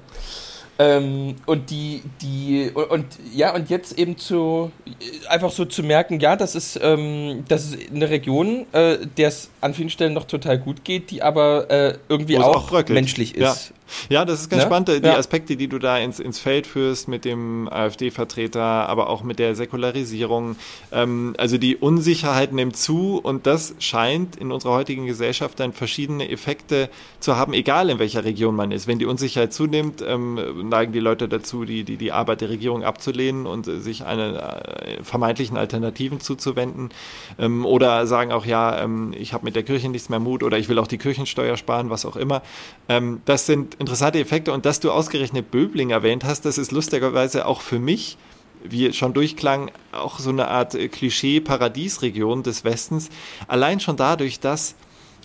Ähm, und die, die, und, und ja, und jetzt eben zu, einfach so zu merken, ja, das ist, ähm, das ist eine Region, äh, der es an vielen Stellen noch total gut geht, die aber äh, irgendwie auch, auch menschlich ist. Ja, das ist ganz Ne? spannend, die Ja. Aspekte, die du da ins, ins Feld führst mit dem AfD-Vertreter, aber auch mit der Säkularisierung. Ähm, also die Unsicherheit nimmt zu und das scheint in unserer heutigen Gesellschaft dann verschiedene Effekte zu haben, egal in welcher Region man ist. Wenn die Unsicherheit zunimmt, ähm, neigen die Leute dazu, die, die, die Arbeit der Regierung abzulehnen und äh, sich eine äh, vermeintlichen Alternativen zuzuwenden. Ähm, oder sagen auch, ja, ähm, ich habe mit der Kirche nichts mehr Mut oder ich will auch die Kirchensteuer sparen, was auch immer. Ähm, das sind interessante Effekte und dass du ausgerechnet Böbling erwähnt hast, das ist lustigerweise auch für mich, wie schon durchklang, auch so eine Art äh, Klischee-Paradiesregion des Westens. Allein schon dadurch, dass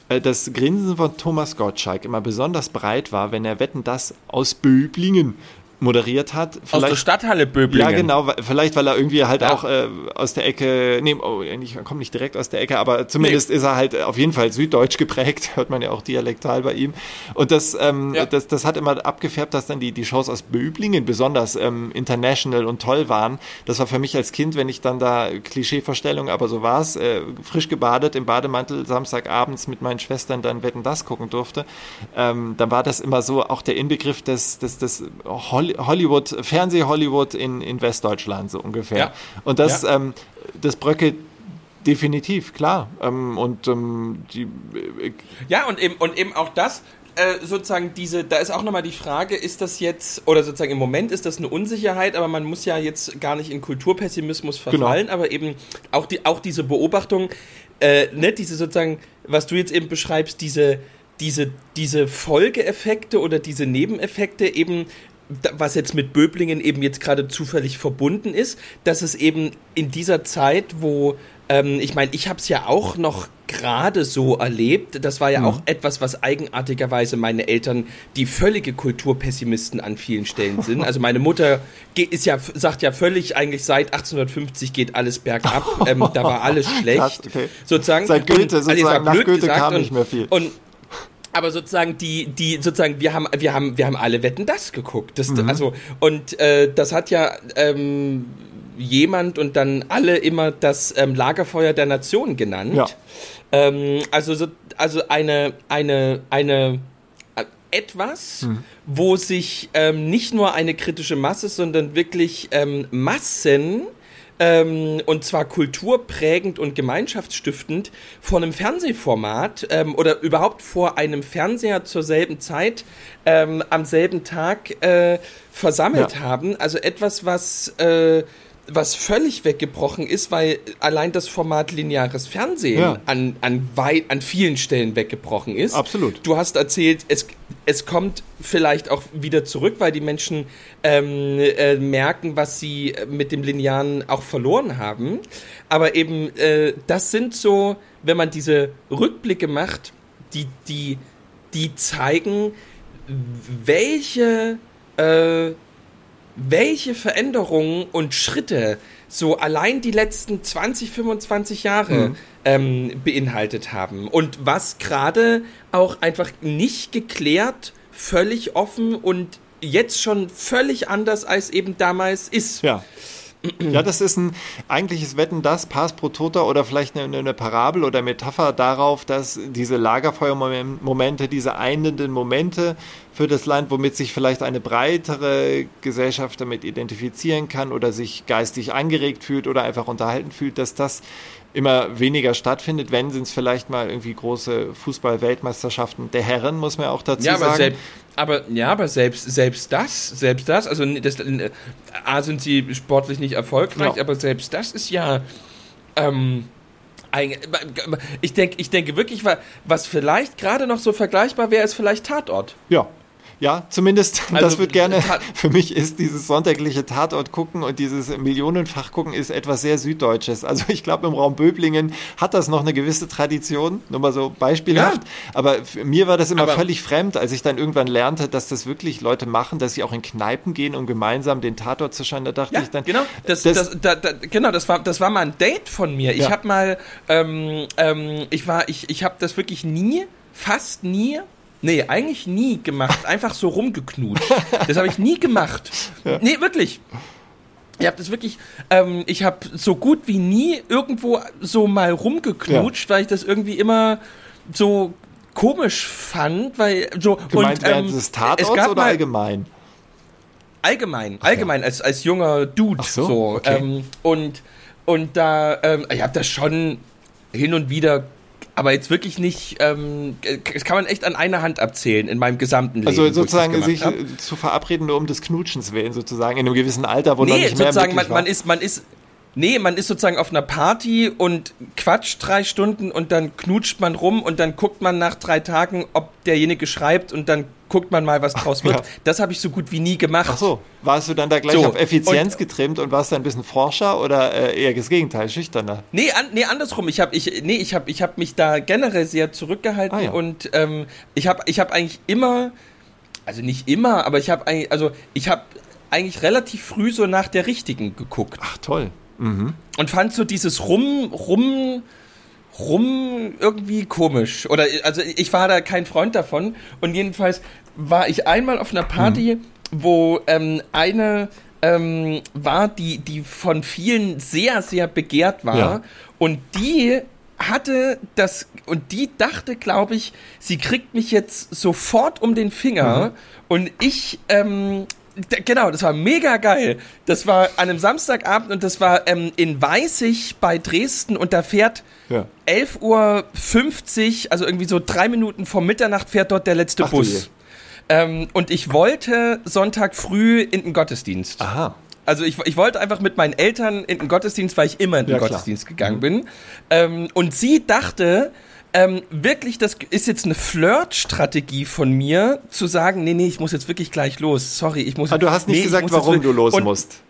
äh, das Grinsen von Thomas Gottschalk immer besonders breit war, wenn er Wetten das aus Böblingen moderiert hat. Aus der Stadthalle Böblingen. Ja, genau, vielleicht weil er irgendwie halt Ja. auch äh, aus der Ecke, nee, oh, nicht, er kommt nicht direkt aus der Ecke, aber zumindest ist er halt auf jeden Fall süddeutsch geprägt, [LAUGHS] hört man ja auch dialektal bei ihm. Und das, ähm, Ja. das, das hat immer abgefärbt, dass dann die, die Shows aus Böblingen besonders ähm, international und toll waren. Das war für mich als Kind, wenn ich dann da Klischeevorstellung, aber so war es, äh, frisch gebadet im Bademantel Samstagabends mit meinen Schwestern dann Wetten das gucken durfte, ähm, dann war das immer so auch der Inbegriff des, des, des Hol- Hollywood, Fernseh-Hollywood in, in Westdeutschland so ungefähr. Ja. Und das, Ja. ähm, das Bröcke definitiv, klar. Ähm, und ähm, die, äh, Ja, und eben, und eben auch das, äh, sozusagen diese, da ist auch nochmal die Frage, ist das jetzt, oder sozusagen im Moment ist das eine Unsicherheit, aber man muss ja jetzt gar nicht in Kulturpessimismus verfallen, aber eben auch, die, auch diese Beobachtung, äh, ne, diese sozusagen, was du jetzt eben beschreibst, diese, diese, diese Folgeeffekte oder diese Nebeneffekte eben, was jetzt mit Böblingen eben jetzt gerade zufällig verbunden ist, dass es eben in dieser Zeit, wo ähm, ich meine, ich habe es ja auch noch gerade so erlebt. Das war ja auch etwas, was eigenartigerweise meine Eltern, die völlige Kulturpessimisten an vielen Stellen sind. Also meine Mutter ist ja, sagt ja völlig eigentlich seit 1850 geht alles bergab. ähm, da war alles [LAUGHS] schlecht. Krass, okay. Sozusagen. Seit Goethe, Und- also sozusagen, mal nach Goethe gesagt kam und- nicht mehr viel. Und aber sozusagen die die sozusagen wir haben wir haben wir haben alle Wetten das geguckt das Mhm. also und äh, das hat ja ähm, jemand und dann alle immer das ähm, Lagerfeuer der Nation genannt Ja. ähm, also so, also eine eine eine äh, etwas, Mhm. wo sich ähm, nicht nur eine kritische Masse, sondern wirklich ähm, Massen ähm, und zwar kulturprägend und gemeinschaftsstiftend vor einem Fernsehformat ähm, oder überhaupt vor einem Fernseher zur selben Zeit ähm, am selben Tag äh, versammelt Ja. haben. Also etwas, was äh, was völlig weggebrochen ist, weil allein das Format lineares Fernsehen Ja. an, an, wei- an vielen Stellen weggebrochen ist. Absolut. Du hast erzählt, es, es kommt vielleicht auch wieder zurück, weil die Menschen ähm, äh, merken, was sie mit dem Linearen auch verloren haben. Aber eben, äh, das sind so, wenn man diese Rückblicke macht, die, die, die zeigen, welche, äh, welche Veränderungen und Schritte so allein die letzten 20, 25 Jahre ähm, beinhaltet haben. Und was gerade auch einfach nicht geklärt, völlig offen und jetzt schon völlig anders als eben damals ist. Ja. Ja, das ist ein eigentliches Wetten, das Pass pro Tota oder vielleicht eine, eine Parabel oder Metapher darauf, dass diese Lagerfeuermomente, diese einenden Momente für das Land, womit sich vielleicht eine breitere Gesellschaft damit identifizieren kann oder sich geistig angeregt fühlt oder einfach unterhalten fühlt, dass das immer weniger stattfindet. Wenn sind es vielleicht mal irgendwie große Fußball-Weltmeisterschaften der Herren, muss man auch dazu Ja, aber, sagen. selbst, aber ja, aber selbst selbst das, selbst das, also das, äh, a sind sie sportlich nicht erfolgreich, Ja. aber selbst das ist ja ähm, ein- ich denke, ich denke wirklich, wa- was vielleicht gerade noch so vergleichbar wäre, ist vielleicht Tatort. Ja. Ja, zumindest, [LAUGHS] Also, das wird gerne, [LAUGHS] für mich ist dieses sonntägliche Tatort gucken und dieses Millionenfach gucken ist etwas sehr Süddeutsches. Also ich glaube, im Raum Böblingen hat das noch eine gewisse Tradition, nur mal so beispielhaft. Aber für mir war das immer Aber- völlig fremd, als ich dann irgendwann lernte, dass das wirklich Leute machen, dass sie auch in Kneipen gehen, um gemeinsam den Tatort zu schauen. Da dachte Ja, ich dann, genau. Das, das- das, da, da, genau, das war, das war mal ein Date von mir. Ich Ja. habe mal, ähm, ähm, ich war, ich, ich habe das wirklich nie, fast nie, nee, eigentlich nie gemacht. Einfach so rumgeknutscht. Das habe ich nie gemacht. Nee, wirklich. Ich habe das wirklich, ähm, ich habe so gut wie nie irgendwo so mal rumgeknutscht, weil ich das irgendwie immer so komisch fand, weil so gemeint und, ähm, des Tatorts es gab oder mal, allgemein? Allgemein, allgemein, als, als junger Dude. Ach so, so. okay. ähm, und, und da, ähm, ich habe das schon hin und wieder, aber jetzt wirklich nicht, ähm, das kann man echt an einer Hand abzählen in meinem gesamten Leben. Also ich das sozusagen sich hab. zu verabreden, nur um des Knutschens willen, sozusagen, in einem gewissen Alter, wo Nee, nicht mehr sozusagen, man, man ist, man ist, nee, man ist sozusagen auf einer Party und quatscht drei Stunden und dann knutscht man rum und dann guckt man nach drei Tagen, ob derjenige schreibt und dann guckt man mal, was draus wird. Ja. Das habe ich so gut wie nie gemacht. Ach so, warst du dann da gleich So, auf Effizienz und- getrimmt und warst dann ein bisschen Forscher oder äh, eher das Gegenteil, schüchterner? Nee, an, nee andersrum. Ich habe ich, nee, ich hab, ich hab mich da generell sehr zurückgehalten Ah, ja. und ähm, ich habe ich hab eigentlich immer also nicht immer, aber ich habe eigentlich, also ich habe eigentlich relativ früh so nach der richtigen geguckt. Ach, toll. Mhm. Und fand so dieses Rum, Rum, Rum irgendwie komisch. Oder, also ich war da kein Freund davon. Und jedenfalls war ich einmal auf einer Party, mhm. wo ähm, eine ähm, war, die, die von vielen sehr, sehr begehrt war. Ja. Und die hatte das und die dachte, glaube ich, sie kriegt mich jetzt sofort um den Finger mhm. und ich ähm, genau, das war mega geil. Das war an einem Samstagabend und das war ähm, in Weißig bei Dresden und da fährt ja. 11.50 Uhr, also irgendwie so drei Minuten vor Mitternacht fährt dort der letzte Ach, Bus. Ähm, und ich wollte Sonntag früh in den Gottesdienst. Aha. Also ich, ich wollte einfach mit meinen Eltern in den Gottesdienst, weil ich immer in den ja, Gottesdienst klar. gegangen mhm. bin. Ähm, und sie dachte, ähm, wirklich, das ist jetzt eine Flirt-Strategie von mir, zu sagen, nee, nee, ich muss jetzt wirklich gleich los. Sorry, ich muss. Aber du hast nicht nee, gesagt, warum du los musst.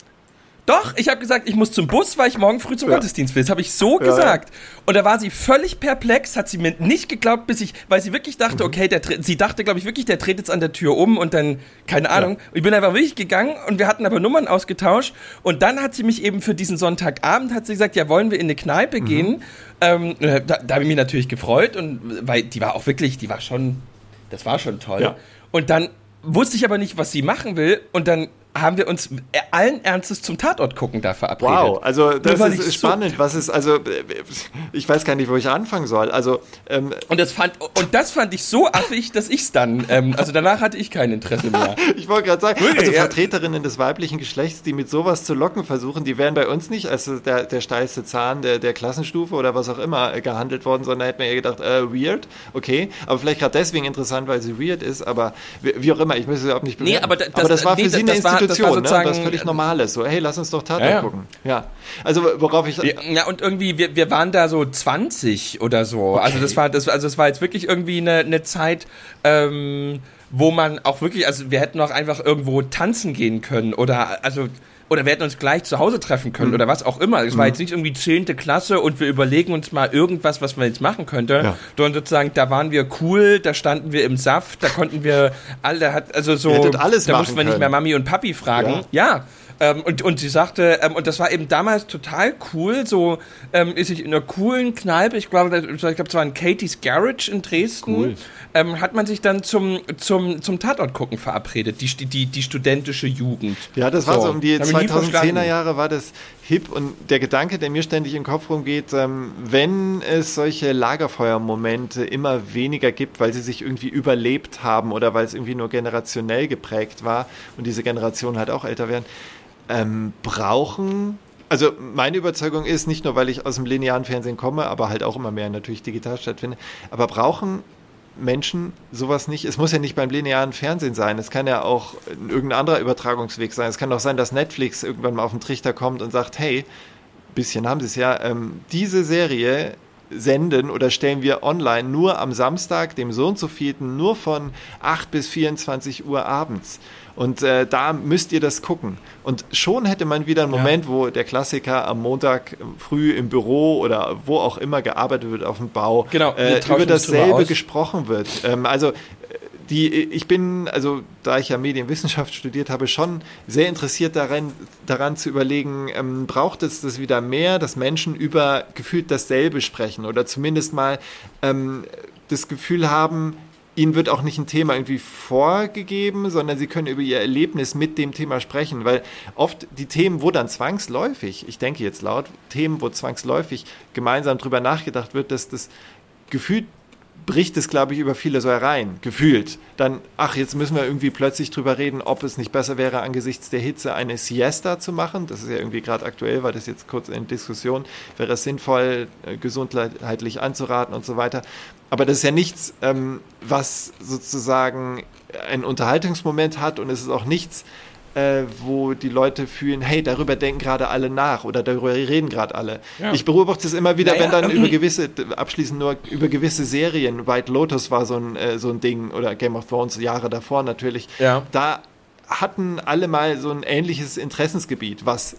Doch, ich habe gesagt, ich muss zum Bus, weil ich morgen früh zum ja. Gottesdienst will. Das habe ich so ja, gesagt. Ja. Und da war sie völlig perplex, hat sie mir nicht geglaubt, bis ich, weil sie wirklich dachte, mhm. okay, der, sie dachte, glaube ich, wirklich, der dreht jetzt an der Tür um und dann, keine Ahnung. Ich bin einfach wirklich gegangen und wir hatten aber Nummern ausgetauscht. Und dann hat sie mich eben für diesen Sonntagabend, hat sie gesagt, ja, wollen wir in eine Kneipe mhm. gehen? Ähm, da da habe ich mich natürlich gefreut und, weil die war auch wirklich, die war schon, das war schon toll. Und dann wusste ich aber nicht, was sie machen will. Und dann haben wir uns allen Ernstes zum Tatort gucken da verabredet. Wow, also das Nur, ist spannend. So was ist also ich weiß gar nicht, wo ich anfangen soll. Also ähm, und das fand und das fand ich so affig, dass ich es dann ähm, also danach hatte ich kein Interesse mehr. [LAUGHS] ich wollte gerade sagen, also Vertreterinnen des weiblichen Geschlechts, die mit sowas zu locken versuchen, die wären bei uns nicht als der, der steilste Zahn der, der Klassenstufe oder was auch immer äh, gehandelt worden, sondern hätte man eher gedacht, äh, weird, okay, aber vielleicht gerade deswegen interessant, weil sie weird ist, aber wie, auch immer, ich möchte sie auch nicht bewerten. Nee, aber, das, aber das war für nee, sie eine Institution. Situation, das, war ne? das völlig normal ist. So, hey, lass uns doch Tatort ja, ja. gucken. Ja. Also worauf ich. Ja, und irgendwie, wir, wir waren da so 20 oder so. Okay. Also das war, das, also das war jetzt wirklich irgendwie eine, eine Zeit, ähm, wo man auch wirklich, also wir hätten auch einfach irgendwo tanzen gehen können oder also oder wir hätten uns gleich zu Hause treffen können mhm. oder was auch immer. Es mhm. war jetzt nicht irgendwie zehnte Klasse und wir überlegen uns mal irgendwas, was man jetzt machen könnte. Ja. Sondern sozusagen, da waren wir cool, da standen wir im Saft, da konnten wir alle, hat, also so, alles da mussten wir nicht mehr Mami und Papi fragen. ja. ja. Ähm, und, und sie sagte, ähm, und das war eben damals total cool, so ähm, ist ich in einer coolen Kneipe, ich glaube, ich glaube, es war in Katie's Garage in Dresden, cool. ähm, hat man sich dann zum, zum, zum Tatort gucken verabredet, die, die, die studentische Jugend. Ja, das war so, so um die 2010er Jahre war das hip und der Gedanke, der mir ständig im Kopf rumgeht, ähm, wenn es solche Lagerfeuermomente immer weniger gibt, weil sie sich irgendwie überlebt haben oder weil es irgendwie nur generationell geprägt war und diese Generationen halt auch älter werden, ähm, brauchen also meine Überzeugung ist, nicht nur weil ich aus dem linearen Fernsehen komme, aber halt auch immer mehr natürlich digital stattfindet, aber brauchen Menschen sowas nicht. Es muss ja nicht beim linearen Fernsehen sein. Es kann ja auch irgendein anderer Übertragungsweg sein. Es kann auch sein, dass Netflix irgendwann mal auf den Trichter kommt und sagt, hey, bisschen haben sie es ja, ähm, diese Serie senden oder stellen wir online nur am Samstag, dem so und so vierten, nur von 8 bis 24 Uhr abends. Und äh, da müsst ihr das gucken. Und schon hätte man wieder einen Moment, ja. wo der Klassiker am Montag früh im Büro oder wo auch immer gearbeitet wird auf dem Bau, genau, äh, über dasselbe gesprochen wird. Ähm, also die, ich bin, also da ich ja Medienwissenschaft studiert habe, schon sehr interessiert daran, daran zu überlegen, ähm, braucht es das wieder mehr, dass Menschen über gefühlt dasselbe sprechen oder zumindest mal ähm, das Gefühl haben, ihnen wird auch nicht ein Thema irgendwie vorgegeben, sondern sie können über ihr Erlebnis mit dem Thema sprechen, weil oft die Themen, wo dann zwangsläufig, ich denke jetzt laut, Themen, wo zwangsläufig gemeinsam drüber nachgedacht wird, dass das gefühlt bricht es, glaube ich, über viele so herein, gefühlt. Dann, ach, jetzt müssen wir irgendwie plötzlich drüber reden, ob es nicht besser wäre, angesichts der Hitze eine Siesta zu machen. Das ist ja irgendwie gerade aktuell, weil das jetzt kurz in Diskussion wäre es sinnvoll, äh, gesundheitlich anzuraten und so weiter. Aber das ist ja nichts, ähm, was sozusagen einen Unterhaltungsmoment hat und es ist auch nichts, äh, wo die Leute fühlen, hey, darüber denken gerade alle nach oder darüber reden gerade alle. Ja. Ich beobachte es immer wieder, naja, wenn dann über gewisse, abschließend nur über gewisse Serien, White Lotus war so ein, äh, so ein Ding oder Game of Thrones Jahre davor natürlich, ja. da hatten alle mal so ein ähnliches Interessensgebiet, was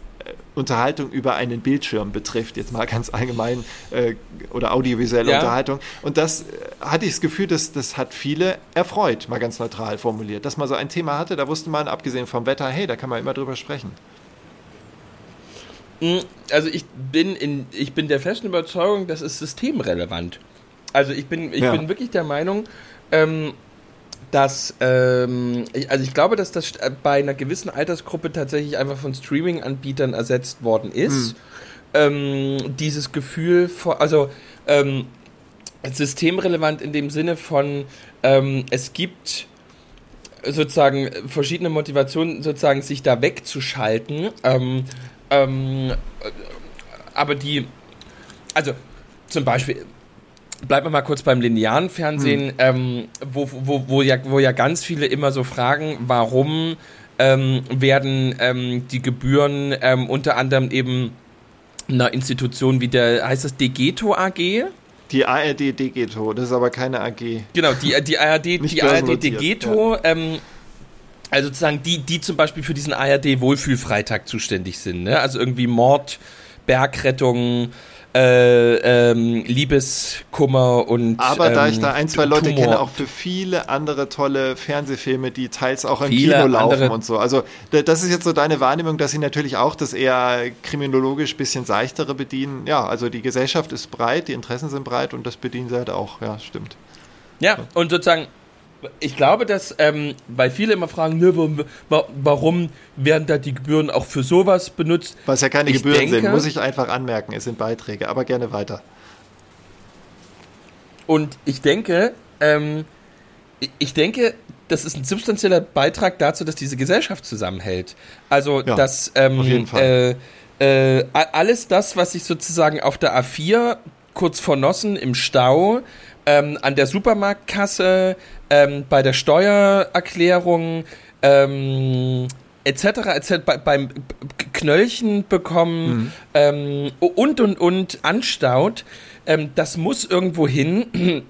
Unterhaltung über einen Bildschirm betrifft, jetzt mal ganz allgemein äh, oder audiovisuelle Ja. Unterhaltung. Und das äh, hatte ich das Gefühl, dass das hat viele erfreut, mal ganz neutral formuliert, dass man so ein Thema hatte, da wusste man, abgesehen vom Wetter, hey, da kann man immer drüber sprechen. Mm, Also ich bin in, ich bin der festen Überzeugung, das ist systemrelevant. Also ich bin, ich Ja. bin wirklich der Meinung, ähm, dass, ähm, also ich glaube, dass das st- bei einer gewissen Altersgruppe tatsächlich einfach von Streaming-Anbietern ersetzt worden ist. Ähm, dieses Gefühl vor, also ähm, systemrelevant in dem Sinne von, ähm, es gibt sozusagen verschiedene Motivationen, sozusagen sich da wegzuschalten. Ähm, ähm, äh, aber die, also zum Beispiel, bleiben wir mal kurz beim linearen Fernsehen, ähm, wo, wo, wo, ja, wo ja ganz viele immer so fragen, warum ähm, werden ähm, die Gebühren ähm, unter anderem eben einer Institution wie der, heißt das Degeto AG? Die ARD Degeto, das ist aber keine AG. Genau, die, die ARD, [LAUGHS] die ARD börsennotiert, Degeto, ähm, also sozusagen die, die zum Beispiel für diesen ARD Wohlfühlfreitag zuständig sind, ne? Also irgendwie Mord, Bergrettung, äh, ähm, Liebeskummer und Aber da ich ähm, da ein, zwei Leute Tumor. kenne, auch für viele andere tolle Fernsehfilme, die teils auch im Viele Kino laufen und so. Also da- das ist jetzt so deine Wahrnehmung, dass sie natürlich auch das eher kriminologisch bisschen seichtere bedienen. Ja, also die Gesellschaft ist breit, die Interessen sind breit und das bedienen sie halt auch. Ja, stimmt. Ja, und sozusagen, ich glaube, dass, ähm, weil viele immer fragen, ne, warum, wa- warum werden da die Gebühren auch für sowas benutzt? Was ja keine Ich Gebühren denke- sind, muss ich einfach anmerken. Es sind Beiträge, aber gerne weiter. Und ich denke, ähm, ich- denke, das ist ein substanzieller Beitrag dazu, dass diese Gesellschaft zusammenhält. Also, Ja, dass ähm. Äh, äh, alles das, was sich sozusagen auf der A4 kurz vor Nossen im Stau, ähm, an der Supermarktkasse, ähm, bei der Steuererklärung, ähm, etc. etc. Bei, beim Knöllchen bekommen ähm, und und und anstaut, ähm, das muss irgendwo hin.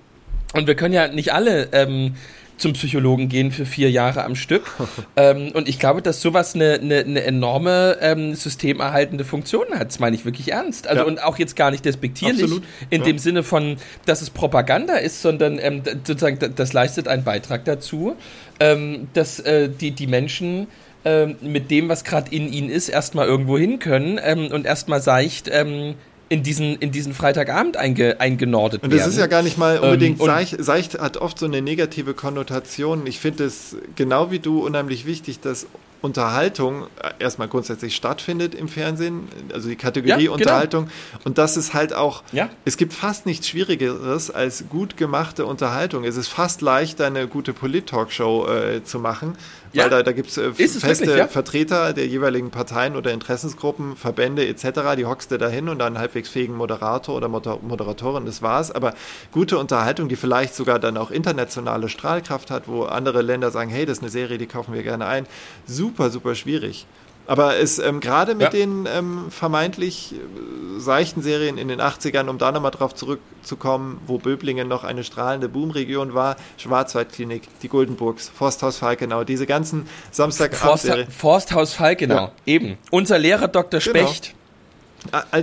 Und wir können ja nicht alle ähm, zum Psychologen gehen für vier Jahre am Stück. [LAUGHS] ähm, und ich glaube, dass sowas eine, eine, eine enorme ähm, systemerhaltende Funktion hat. Das meine ich wirklich ernst. Also Ja. und auch jetzt gar nicht despektierlich Absolut. in Ja. dem Sinne von, dass es Propaganda ist, sondern ähm, sozusagen das leistet einen Beitrag dazu, ähm, dass äh, die, die Menschen ähm, mit dem, was gerade in ihnen ist, erstmal irgendwo hin können ähm, und erstmal seicht ähm, in diesen, in diesen Freitagabend einge, eingenordet Und werden. das ist ja gar nicht mal unbedingt Ähm, und- seicht, seicht hat oft so eine negative Konnotation. Ich finde es genau wie du unheimlich wichtig, dass Unterhaltung äh, erstmal grundsätzlich stattfindet im Fernsehen, also die Kategorie Ja, genau. Unterhaltung und dass es halt auch, Ja. es gibt fast nichts Schwierigeres als gut gemachte Unterhaltung. Es ist fast leichter, eine gute Polit-Talkshow äh, zu machen, Ja. weil da, da gibt es äh, es feste wirklich, ja? Vertreter der jeweiligen Parteien oder Interessensgruppen, Verbände etc., die hockst du dahin und dann einen halbwegs fähigen Moderator oder Moder Moderatorin, das war's. Aber gute Unterhaltung, die vielleicht sogar dann auch internationale Strahlkraft hat, wo andere Länder sagen, hey, das ist eine Serie, die kaufen wir gerne ein. Super, super schwierig. Aber es ähm, gerade mit Ja. den ähm, vermeintlich äh, seichten Serien in den 80ern, um da nochmal drauf zurückzukommen, wo Böblingen noch eine strahlende Boomregion war, Schwarzwaldklinik, die Goldenburgs, Forsthaus Falkenau, diese ganzen Samstagabendserien. Forst, Forsthaus Falkenau, Ja. eben. Unser Lehrer Dr. Genau. Specht, All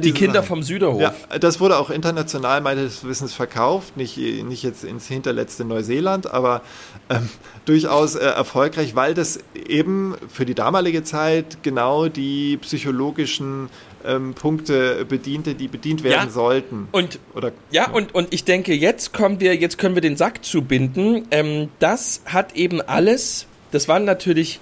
die Kinder Sachen. vom Süderhof. Ja, das wurde auch international meines Wissens verkauft, nicht, nicht jetzt ins hinterletzte Neuseeland, aber ähm, [LAUGHS] durchaus äh, erfolgreich, weil das eben für die damalige Zeit genau die psychologischen ähm, Punkte bediente, die bedient werden Ja. sollten. Und Oder, Ja, und, und ich denke, jetzt kommen wir, jetzt können wir den Sack zubinden. Ähm, das hat eben alles, das waren natürlich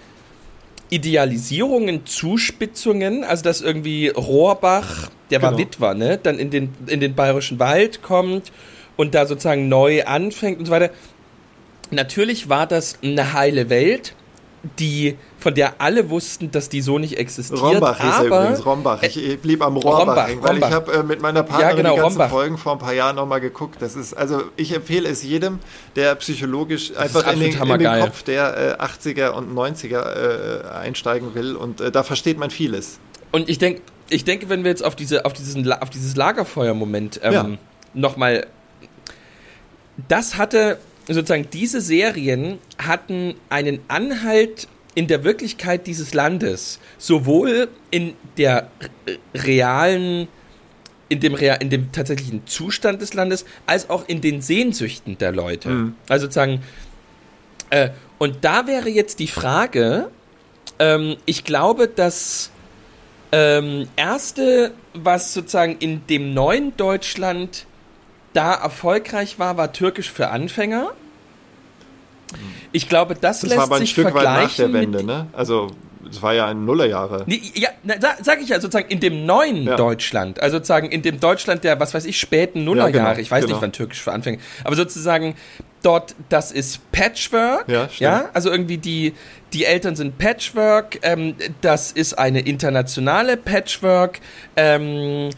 Idealisierungen, Zuspitzungen, also dass irgendwie Rohrbach, der war Genau. Witwer, ne, dann in den, in den bayerischen Wald kommt und da sozusagen neu anfängt und so weiter. Natürlich war das eine heile Welt, die, von der alle wussten, dass die so nicht existiert. Rombach hieß er aber übrigens, Rombach. Ich, ich blieb am Rohrbach Rombach, hängen, weil ich Rombach. habe äh, mit meiner Partnerin Ja, genau, die ganzen Rombach. Folgen vor ein paar Jahren nochmal geguckt. Das ist, also ich empfehle es jedem, der psychologisch ist einfach in den, in den. Kopf der äh, 80er und 90er äh, einsteigen will und äh, da versteht man vieles. Und ich denke, ich denke, wenn wir jetzt auf diese, auf diesen, auf dieses Lagerfeuer-Moment ähm, Ja. nochmal, das hatte sozusagen diese Serien hatten einen Anhalt in der Wirklichkeit dieses Landes, sowohl in der realen, in dem, rea- in dem tatsächlichen Zustand des Landes, als auch in den Sehnsüchten der Leute. Mhm. Also sozusagen, äh, und da wäre jetzt die Frage, ähm, ich glaube, das ähm, erste, was sozusagen in dem neuen Deutschland da erfolgreich war, war Türkisch für Anfänger. Ich glaube, das, Das lässt war aber ein sich Stück weit nach der Wende, ne? Also, es war ja ein Nullerjahre. Ja, sag ich ja sozusagen in dem neuen Ja. Deutschland, also sozusagen in dem Deutschland der, was weiß ich, späten Nullerjahre, genau, ich weiß genau. nicht, wann Türkisch für Anfänger, aber sozusagen dort, das ist Patchwork, Ja, stimmt. ja, also irgendwie die, die Eltern sind Patchwork, ähm, das ist eine internationale Patchwork, ähm,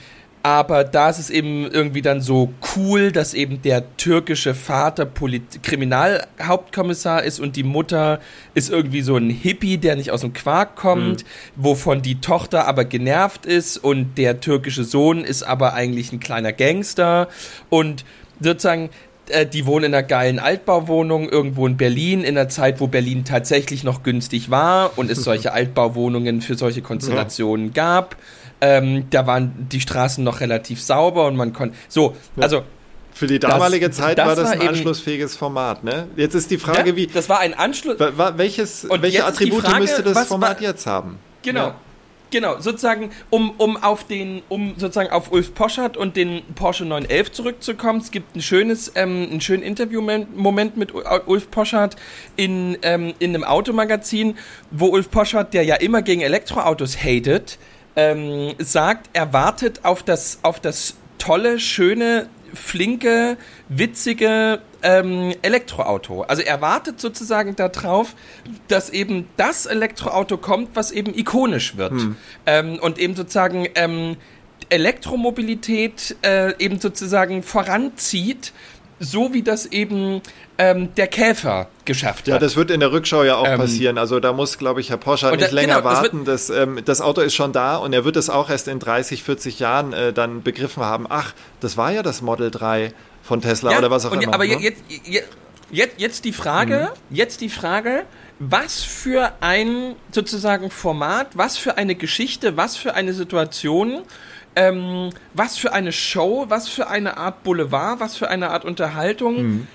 aber da ist es eben irgendwie dann so cool, dass eben der türkische Vater Polit Kriminalhauptkommissar ist und die Mutter ist irgendwie so ein Hippie, der nicht aus dem Quark kommt, wovon die Tochter aber genervt ist und der türkische Sohn ist aber eigentlich ein kleiner Gangster. Und sozusagen äh, die wohnen in einer geilen Altbauwohnung irgendwo in Berlin, in einer Zeit, wo Berlin tatsächlich noch günstig war und es [LAUGHS] solche Altbauwohnungen für solche Konstellationen gab. Ähm, da waren die Straßen noch relativ sauber und man konnte. So, also. Für die damalige Das- Zeit das war das war ein anschlussfähiges Format, ne? Jetzt ist die Frage, ja, wie. das war ein Anschluss. welches, Und welche Attribute Frage, müsste das Format war- jetzt haben? Genau. Ja. Genau, sozusagen, um, um auf den, um sozusagen auf Ulf Poschardt und den Porsche 911 zurückzukommen. Es gibt ein schönes, ähm, einen schönen Interview-Moment mit U- Ulf Poschardt in, ähm, in einem Automagazin, wo Ulf Poschardt, der ja immer gegen Elektroautos hatet, ähm, sagt, er wartet auf das, auf das tolle, schöne, flinke, witzige ähm, Elektroauto. Also er wartet sozusagen darauf, dass eben das Elektroauto kommt, was eben ikonisch wird. Ähm, und eben sozusagen ähm, Elektromobilität äh, eben sozusagen voranzieht, so wie das eben ähm, der Käfer geschafft Ja, hat. das wird in der Rückschau ja auch Ähm, passieren. Also da muss, glaube ich, Herr Porsche nicht da- länger genau, das warten. Das, ähm, das Auto ist schon da und er wird es auch erst in 30, 40 Jahren äh, dann begriffen haben. Ach, das war ja das Model 3 von Tesla oder was auch und, immer. Aber ne? jetzt, jetzt, jetzt, jetzt die Frage, Mhm. jetzt die Frage, was für ein sozusagen Format, was für eine Geschichte, was für eine Situation, ähm, was für eine Show, was für eine Art Boulevard, was für eine Art Unterhaltung Mhm.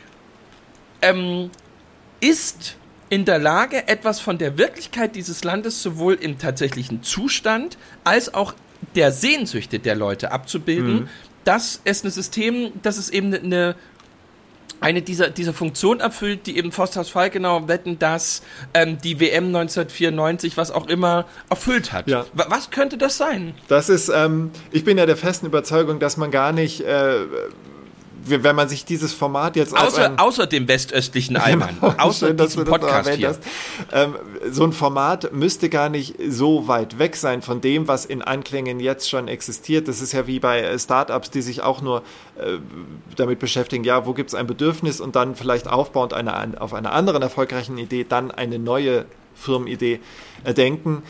ähm, ist in der Lage, etwas von der Wirklichkeit dieses Landes sowohl im tatsächlichen Zustand als auch der Sehnsüchte der Leute abzubilden, Mhm. dass es ein System, dass es eben eine eine dieser, dieser Funktion erfüllt, die eben Forsthaus Falkenau wetten, dass ähm, die WM 1994, was auch immer, erfüllt hat. Ja. Wa- Was könnte das sein? Das ist, ähm, ich bin ja der festen Überzeugung, dass man gar nicht, äh, wenn man sich dieses Format jetzt Außer, ein, außer dem westöstlichen [LAUGHS] Allmann. außer Schön, diesem Podcast hier. hast. Ähm, so ein Format müsste gar nicht so weit weg sein von dem, was in Anklängen jetzt schon existiert. Das ist ja wie bei äh, Startups, die sich auch nur äh, damit beschäftigen, ja, wo gibt es ein Bedürfnis und dann vielleicht aufbauend eine, auf einer anderen erfolgreichen Idee dann eine neue Firmenidee äh, denken.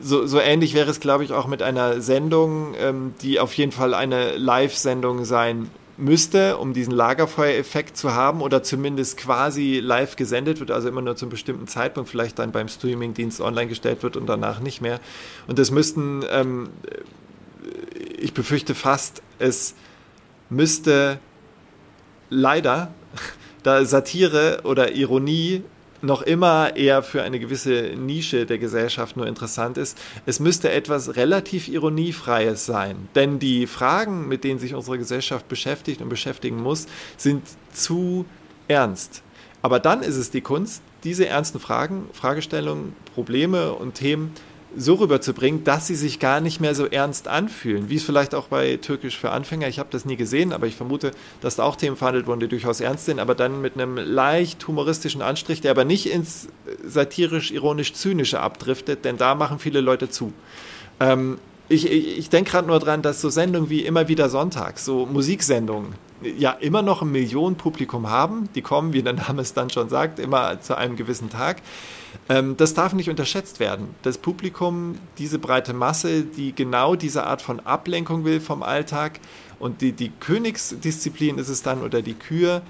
So, so ähnlich wäre es, glaube ich, auch mit einer Sendung, ähm, die auf jeden Fall eine Live-Sendung sein müsste, um diesen Lagerfeuereffekt zu haben oder zumindest quasi live gesendet wird, also immer nur zum bestimmten Zeitpunkt, vielleicht dann beim Streamingdienst online gestellt wird und danach nicht mehr. Und das müssten, ähm, ich befürchte fast, es müsste leider, [LAUGHS] da Satire oder Ironie noch immer eher für eine gewisse Nische der Gesellschaft nur interessant ist, es müsste etwas relativ Ironiefreies sein. Denn die Fragen, mit denen sich unsere Gesellschaft beschäftigt und beschäftigen muss, sind zu ernst. Aber dann ist es die Kunst, diese ernsten Fragen, Fragestellungen, Probleme und Themen so rüberzubringen, dass sie sich gar nicht mehr so ernst anfühlen, wie es vielleicht auch bei Türkisch für Anfänger, ich habe das nie gesehen, aber ich vermute, dass da auch Themen verhandelt wurden, die durchaus ernst sind, aber dann mit einem leicht humoristischen Anstrich, der aber nicht ins satirisch-ironisch-zynische abdriftet, denn da machen viele Leute zu. Ähm, ich ich, ich denke gerade nur dran, dass so Sendungen wie immer wieder Sonntag, so Musiksendungen, ja immer noch ein Millionenpublikum haben. Die kommen, wie der Name es dann schon sagt, immer zu einem gewissen Tag. Ähm, das darf nicht unterschätzt werden. Das Publikum, diese breite Masse, die genau diese Art von Ablenkung will vom Alltag und die, die Königsdisziplin ist es dann oder die Kür,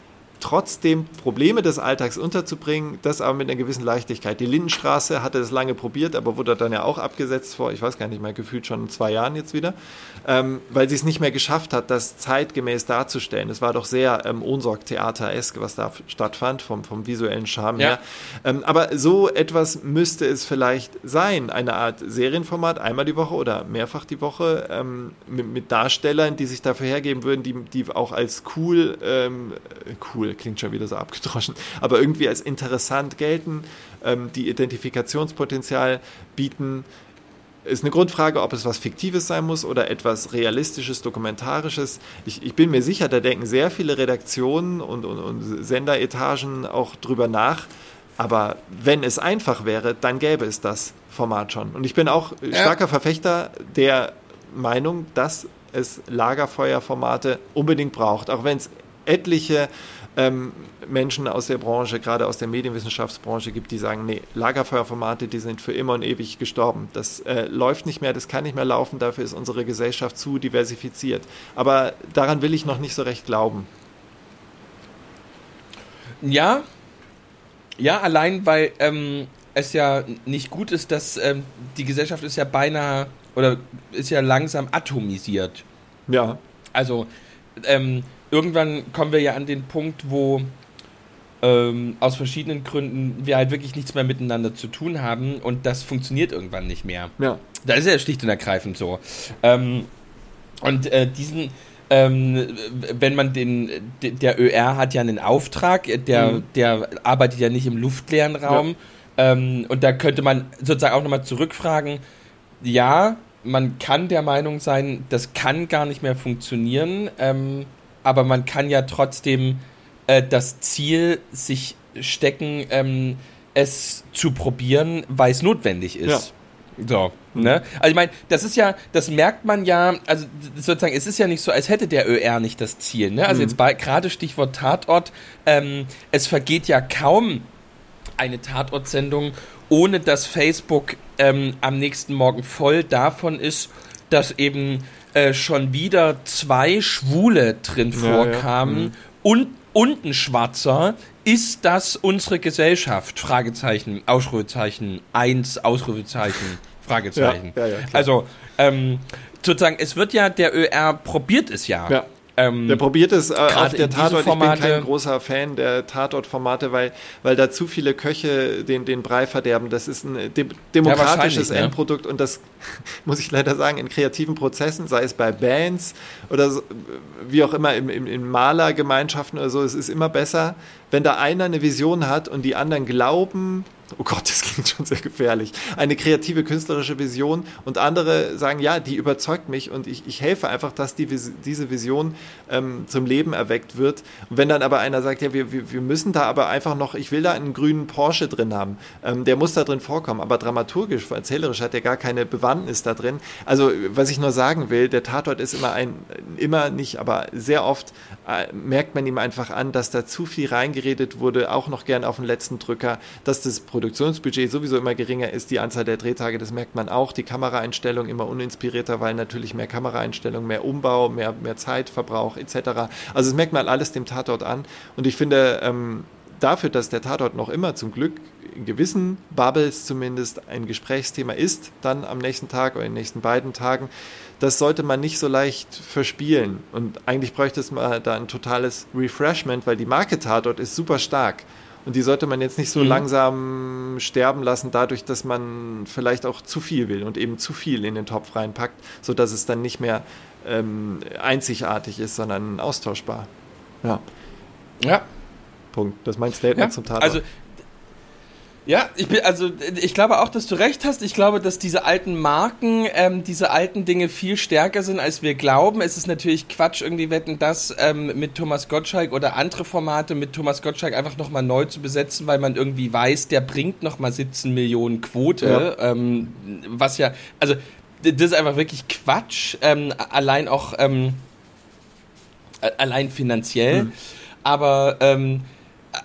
trotzdem Probleme des Alltags unterzubringen, das aber mit einer gewissen Leichtigkeit. Die Lindenstraße hatte das lange probiert, aber wurde dann ja auch abgesetzt vor, ich weiß gar nicht mehr, gefühlt schon zwei Jahren jetzt wieder, ähm, weil sie es nicht mehr geschafft hat, das zeitgemäß darzustellen. Es war doch sehr ähm, Ohnsorg-Theater-esk, was da stattfand, vom, vom visuellen Charme Ja. her. Ähm, aber so etwas müsste es vielleicht sein, eine Art Serienformat, einmal die Woche oder mehrfach die Woche, ähm, mit, mit Darstellern, die sich dafür hergeben würden, die, die auch als cool, ähm, klingt schon wieder so abgedroschen, aber irgendwie als interessant gelten, ähm, die Identifikationspotenzial bieten. Ist eine Grundfrage, ob es was Fiktives sein muss oder etwas Realistisches, Dokumentarisches. Ich, ich bin mir sicher, da denken sehr viele Redaktionen und, und, und Senderetagen auch drüber nach. Aber wenn es einfach wäre, dann gäbe es das Format schon. Und ich bin auch starker Verfechter der Meinung, dass es Lagerfeuerformate unbedingt braucht. Auch wenn es etliche ähm, Menschen aus der Branche, gerade aus der Medienwissenschaftsbranche gibt, die sagen, nee, Lagerfeuerformate, die sind für immer und ewig gestorben. Das äh, läuft nicht mehr, das kann nicht mehr laufen, dafür ist unsere Gesellschaft zu diversifiziert. Aber daran will ich noch nicht so recht glauben. Ja, ja, allein weil ähm, es ja nicht gut ist, dass ähm, die Gesellschaft ist ja beinahe oder ist ja langsam atomisiert. Ja, Also ähm, irgendwann kommen wir ja an den Punkt, wo ähm, aus verschiedenen Gründen wir halt wirklich nichts mehr miteinander zu tun haben und das funktioniert irgendwann nicht mehr. ja. Da ist ja schlicht und ergreifend so. Ähm, und äh, diesen, ähm, wenn man den, de- der ÖR hat ja einen Auftrag, der, Mhm. der arbeitet ja nicht im luftleeren Raum. Ähm, und da könnte man sozusagen auch nochmal zurückfragen, ja, man kann der Meinung sein, das kann gar nicht mehr funktionieren, ähm, aber man kann ja trotzdem äh, das Ziel sich stecken, ähm, es zu probieren, weil es notwendig ist. So, ne? Also ich meine, das ist ja, das merkt man ja, also sozusagen, es ist ja nicht so, als hätte der ÖR nicht das Ziel, ne? Also jetzt bei, gerade Stichwort Tatort, ähm, es vergeht ja kaum eine Tatortsendung, ohne dass Facebook ähm, am nächsten Morgen voll davon ist, dass eben äh, schon wieder zwei Schwule drin Ja, vorkamen ja. Mhm. und, und ein Schwarzer. Ist das unsere Gesellschaft? Fragezeichen, Ausrufezeichen, eins, Ausrufezeichen, Fragezeichen. Ja, also, ähm, sozusagen, es wird ja, der ÖR probiert es ja. Ja. Ähm, Der probiert es äh, auf der Tatort. Ich bin kein großer Fan der Tatort-Formate, weil, weil da zu viele Köche den, den Brei verderben. Das ist ein de demokratisches wahrscheinlich, ne? Endprodukt und das [LAUGHS] muss ich leider sagen, in kreativen Prozessen, sei es bei Bands oder so, wie auch immer, im, im, in Malergemeinschaften oder so, es ist immer besser, wenn da einer eine Vision hat und die anderen glauben, oh Gott, das klingt schon sehr gefährlich, eine kreative künstlerische Vision und andere sagen, ja, die überzeugt mich und ich, ich helfe einfach, dass die, diese Vision ähm, zum Leben erweckt wird. Und wenn dann aber einer sagt, ja, wir, wir, müssen da aber einfach noch, ich will da einen grünen Porsche drin haben, ähm, der muss da drin vorkommen, aber dramaturgisch, erzählerisch hat er gar keine Bewandtnis da drin. Also, was ich nur sagen will, der Tatort ist immer ein, immer nicht, aber sehr oft merkt man ihm einfach an, dass da zu viel reingeredet wurde, auch noch gern auf den letzten Drücker, dass das Produktionsbudget sowieso immer geringer ist, die Anzahl der Drehtage, das merkt man auch, die Kameraeinstellung immer uninspirierter, weil natürlich mehr Kameraeinstellung, mehr Umbau, mehr, mehr Zeitverbrauch etc. Also das merkt man alles dem Tatort an und ich finde, ähm, dafür, dass der Tatort noch immer zum Glück in gewissen Bubbles zumindest ein Gesprächsthema ist, dann am nächsten Tag oder in den nächsten beiden Tagen, das sollte man nicht so leicht verspielen. Und eigentlich bräuchte es mal da ein totales Refreshment, weil die Marke Tatort ist super stark. Und die sollte man jetzt nicht so Mhm. langsam sterben lassen, dadurch, dass man vielleicht auch zu viel will und eben zu viel in den Topf reinpackt, sodass es dann nicht mehr ähm, einzigartig ist, sondern austauschbar. Ja, ja, Punkt. Das ist mein Statement Ja, zum Tatort. Also, ja, ich bin, also ich glaube auch, dass du recht hast. Ich glaube, dass diese alten Marken, ähm, diese alten Dinge viel stärker sind, als wir glauben. Es ist natürlich Quatsch, irgendwie wetten, das ähm, mit Thomas Gottschalk oder andere Formate mit Thomas Gottschalk einfach nochmal neu zu besetzen, weil man irgendwie weiß, der bringt nochmal 17 Millionen Quote. Ähm, was ja, also das ist einfach wirklich Quatsch. Ähm, allein auch, ähm, allein finanziell. Aber ähm,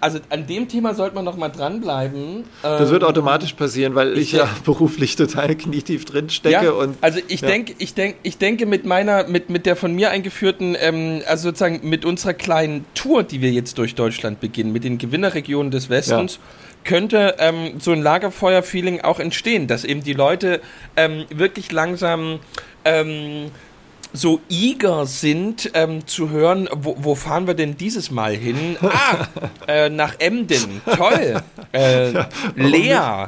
also an dem Thema sollte man noch mal dranbleiben. Das wird Ähm, automatisch passieren, weil ich, ich ja beruflich total knietief drin stecke ja, und also ich ja. denke, ich denke, ich denke mit meiner, mit, mit der von mir eingeführten, ähm, also sozusagen mit unserer kleinen Tour, die wir jetzt durch Deutschland beginnen, mit den Gewinnerregionen des Westens, könnte ähm, so ein Lagerfeuer-Feeling auch entstehen, dass eben die Leute ähm, wirklich langsam ähm, so eager sind ähm, zu hören, wo, wo fahren wir denn dieses Mal hin? Ah, [LAUGHS] äh, nach Emden. Toll. Äh, Lea.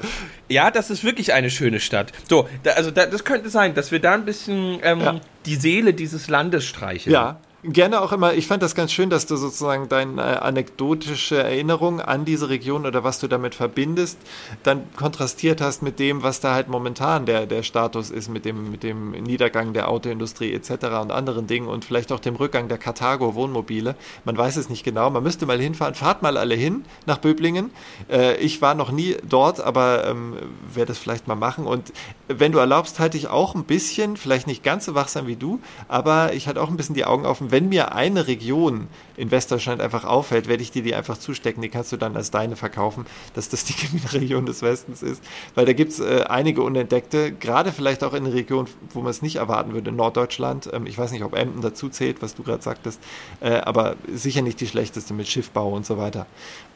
Ja, das ist wirklich eine schöne Stadt. So, da, also da, das könnte sein, dass wir da ein bisschen ähm, Ja. die Seele dieses Landes streicheln. Ja, gerne auch immer. Ich fand das ganz schön, dass du sozusagen deine äh, anekdotische Erinnerung an diese Region oder was du damit verbindest, dann kontrastiert hast mit dem, was da halt momentan der, der Status ist, mit dem, mit dem Niedergang der Autoindustrie etc. und anderen Dingen und vielleicht auch dem Rückgang der Carthago Wohnmobile. Man weiß es nicht genau. Man müsste mal hinfahren. Fahrt mal alle hin nach Böblingen. Äh, ich war noch nie dort, aber ähm, werde das vielleicht mal machen. Und wenn du erlaubst, halte ich auch ein bisschen, vielleicht nicht ganz so wachsam wie du, aber ich halte auch ein bisschen die Augen Wenn mir eine Region in Westdeutschland einfach auffällt, werde ich dir die einfach zustecken. Die kannst du dann als deine verkaufen, dass das die [LAUGHS] Gewinnerregion des Westens ist. Weil da gibt es äh, einige Unentdeckte, gerade vielleicht auch in einer Region, wo man es nicht erwarten würde, Norddeutschland. Ähm, ich weiß nicht, ob Emden dazu zählt, was du gerade sagtest, äh, aber sicher nicht die schlechteste mit Schiffbau und so weiter.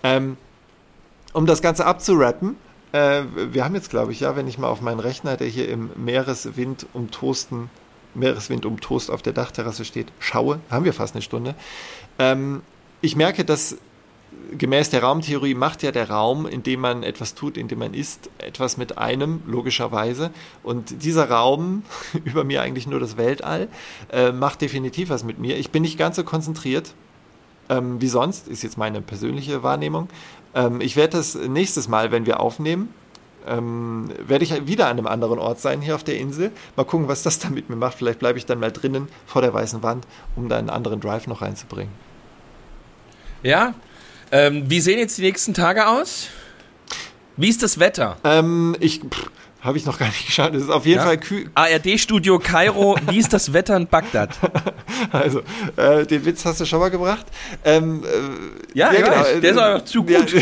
Ähm, um das Ganze abzurappen, äh, wir haben jetzt, glaube ich, ja, wenn ich mal auf meinen Rechner, der hier im Meereswind umtosten, Meereswind umtost auf der Dachterrasse steht, schaue, haben wir fast eine Stunde. Ähm, ich merke, dass gemäß der Raumtheorie macht ja der Raum, in dem man etwas tut, in dem man ist, etwas mit einem, logischerweise. Und dieser Raum, [LAUGHS] über mir eigentlich nur das Weltall, äh, macht definitiv was mit mir. Ich bin nicht ganz so konzentriert ähm, wie sonst, ist jetzt meine persönliche Wahrnehmung. Ähm, ich werde das nächstes Mal, wenn wir aufnehmen, ähm, werde ich wieder an einem anderen Ort sein hier auf der Insel. Mal gucken, was das dann mit mir macht. Vielleicht bleibe ich dann mal drinnen vor der weißen Wand, um da einen anderen Drive noch reinzubringen. Ja. Ähm, wie sehen jetzt die nächsten Tage aus? Wie ist das Wetter? Ähm, ich habe ich noch gar nicht [LAUGHS] geschaut. Es ist auf jeden Ja. Fall kühl. ARD-Studio Kairo, wie ist das Wetter in Bagdad? [LAUGHS] Also, äh, den Witz hast du schon mal gebracht. Ähm, äh, Ja, ich weiß. Der ist aber zu gut. Ja, [LAUGHS]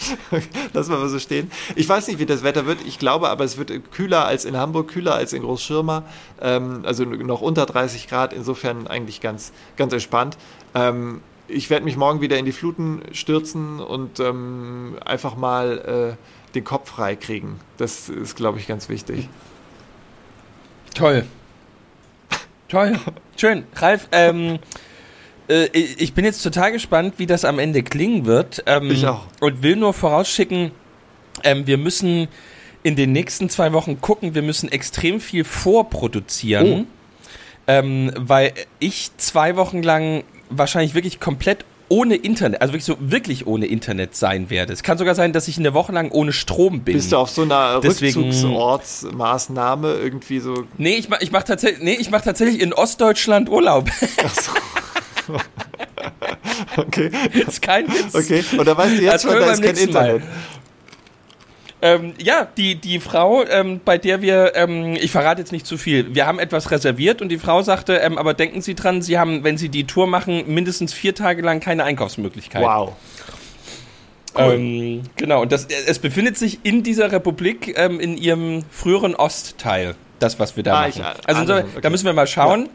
[LAUGHS] Lass mal so stehen. Ich weiß nicht, wie das Wetter wird. Ich glaube aber, es wird kühler als in Hamburg, kühler als in Großschirma. Ähm, also noch unter 30 Grad. Insofern eigentlich ganz, ganz entspannt. Ähm, ich werde mich morgen wieder in die Fluten stürzen und ähm, einfach mal äh, den Kopf frei kriegen. Das ist, glaube ich, ganz wichtig. Toll. Toll. Schön. Ralf, ähm, äh, ich bin jetzt total gespannt, wie das am Ende klingen wird. Ähm, Ich auch. Und will nur vorausschicken, ähm, wir müssen in den nächsten zwei Wochen gucken, wir müssen extrem viel vorproduzieren. Oh. Ähm, weil ich zwei Wochen lang wahrscheinlich wirklich komplett ohne Internet, also wirklich so wirklich ohne Internet sein werde. Es kann sogar sein, dass ich eine Woche lang ohne Strom bin. Bist du auf so einer Deswegen- Rückzugsortsmaßnahme irgendwie so Nee, ich mach, ich mach tatsächlich, nee, ich mach tatsächlich in Ostdeutschland Urlaub. [LAUGHS] [LAUGHS] [LAUGHS] Okay, ist kein Witz. okay. Und da weißt du jetzt Also schon, da ist kein Mal. Internet. Ähm, ja, die, die Frau, ähm, bei der wir, ähm, ich verrate jetzt nicht zu viel, wir haben etwas reserviert und die Frau sagte, ähm, aber denken Sie dran, Sie haben, wenn Sie die Tour machen, mindestens vier Tage lang keine Einkaufsmöglichkeit. Wow. Ähm, genau, und das, es befindet sich in dieser Republik ähm, in ihrem früheren Ostteil, das, was wir da Ah, machen. ich ah- also ahne, so, okay. da müssen wir mal schauen.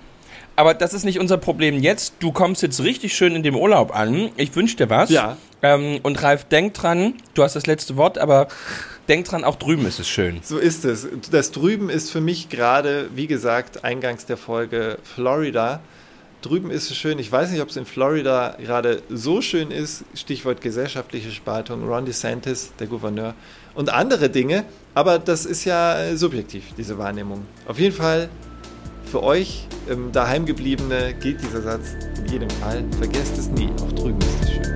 Aber das ist nicht unser Problem jetzt. Du kommst jetzt richtig schön in dem Urlaub an. Ich wünsche dir was. Ja. Ähm, und Ralf, denk dran, du hast das letzte Wort, aber denk dran, auch drüben ist es schön. So ist es. Das drüben ist für mich gerade, wie gesagt, eingangs der Folge Florida. Drüben ist es schön. Ich weiß nicht, ob es in Florida gerade so schön ist. Stichwort gesellschaftliche Spaltung, Ron DeSantis, der Gouverneur und andere Dinge. Aber das ist ja äh, subjektiv, diese Wahrnehmung. Auf jeden Fall für euch ähm, Daheimgebliebene gilt dieser Satz in jedem Fall. Vergesst es nie. Auch drüben ist es schön.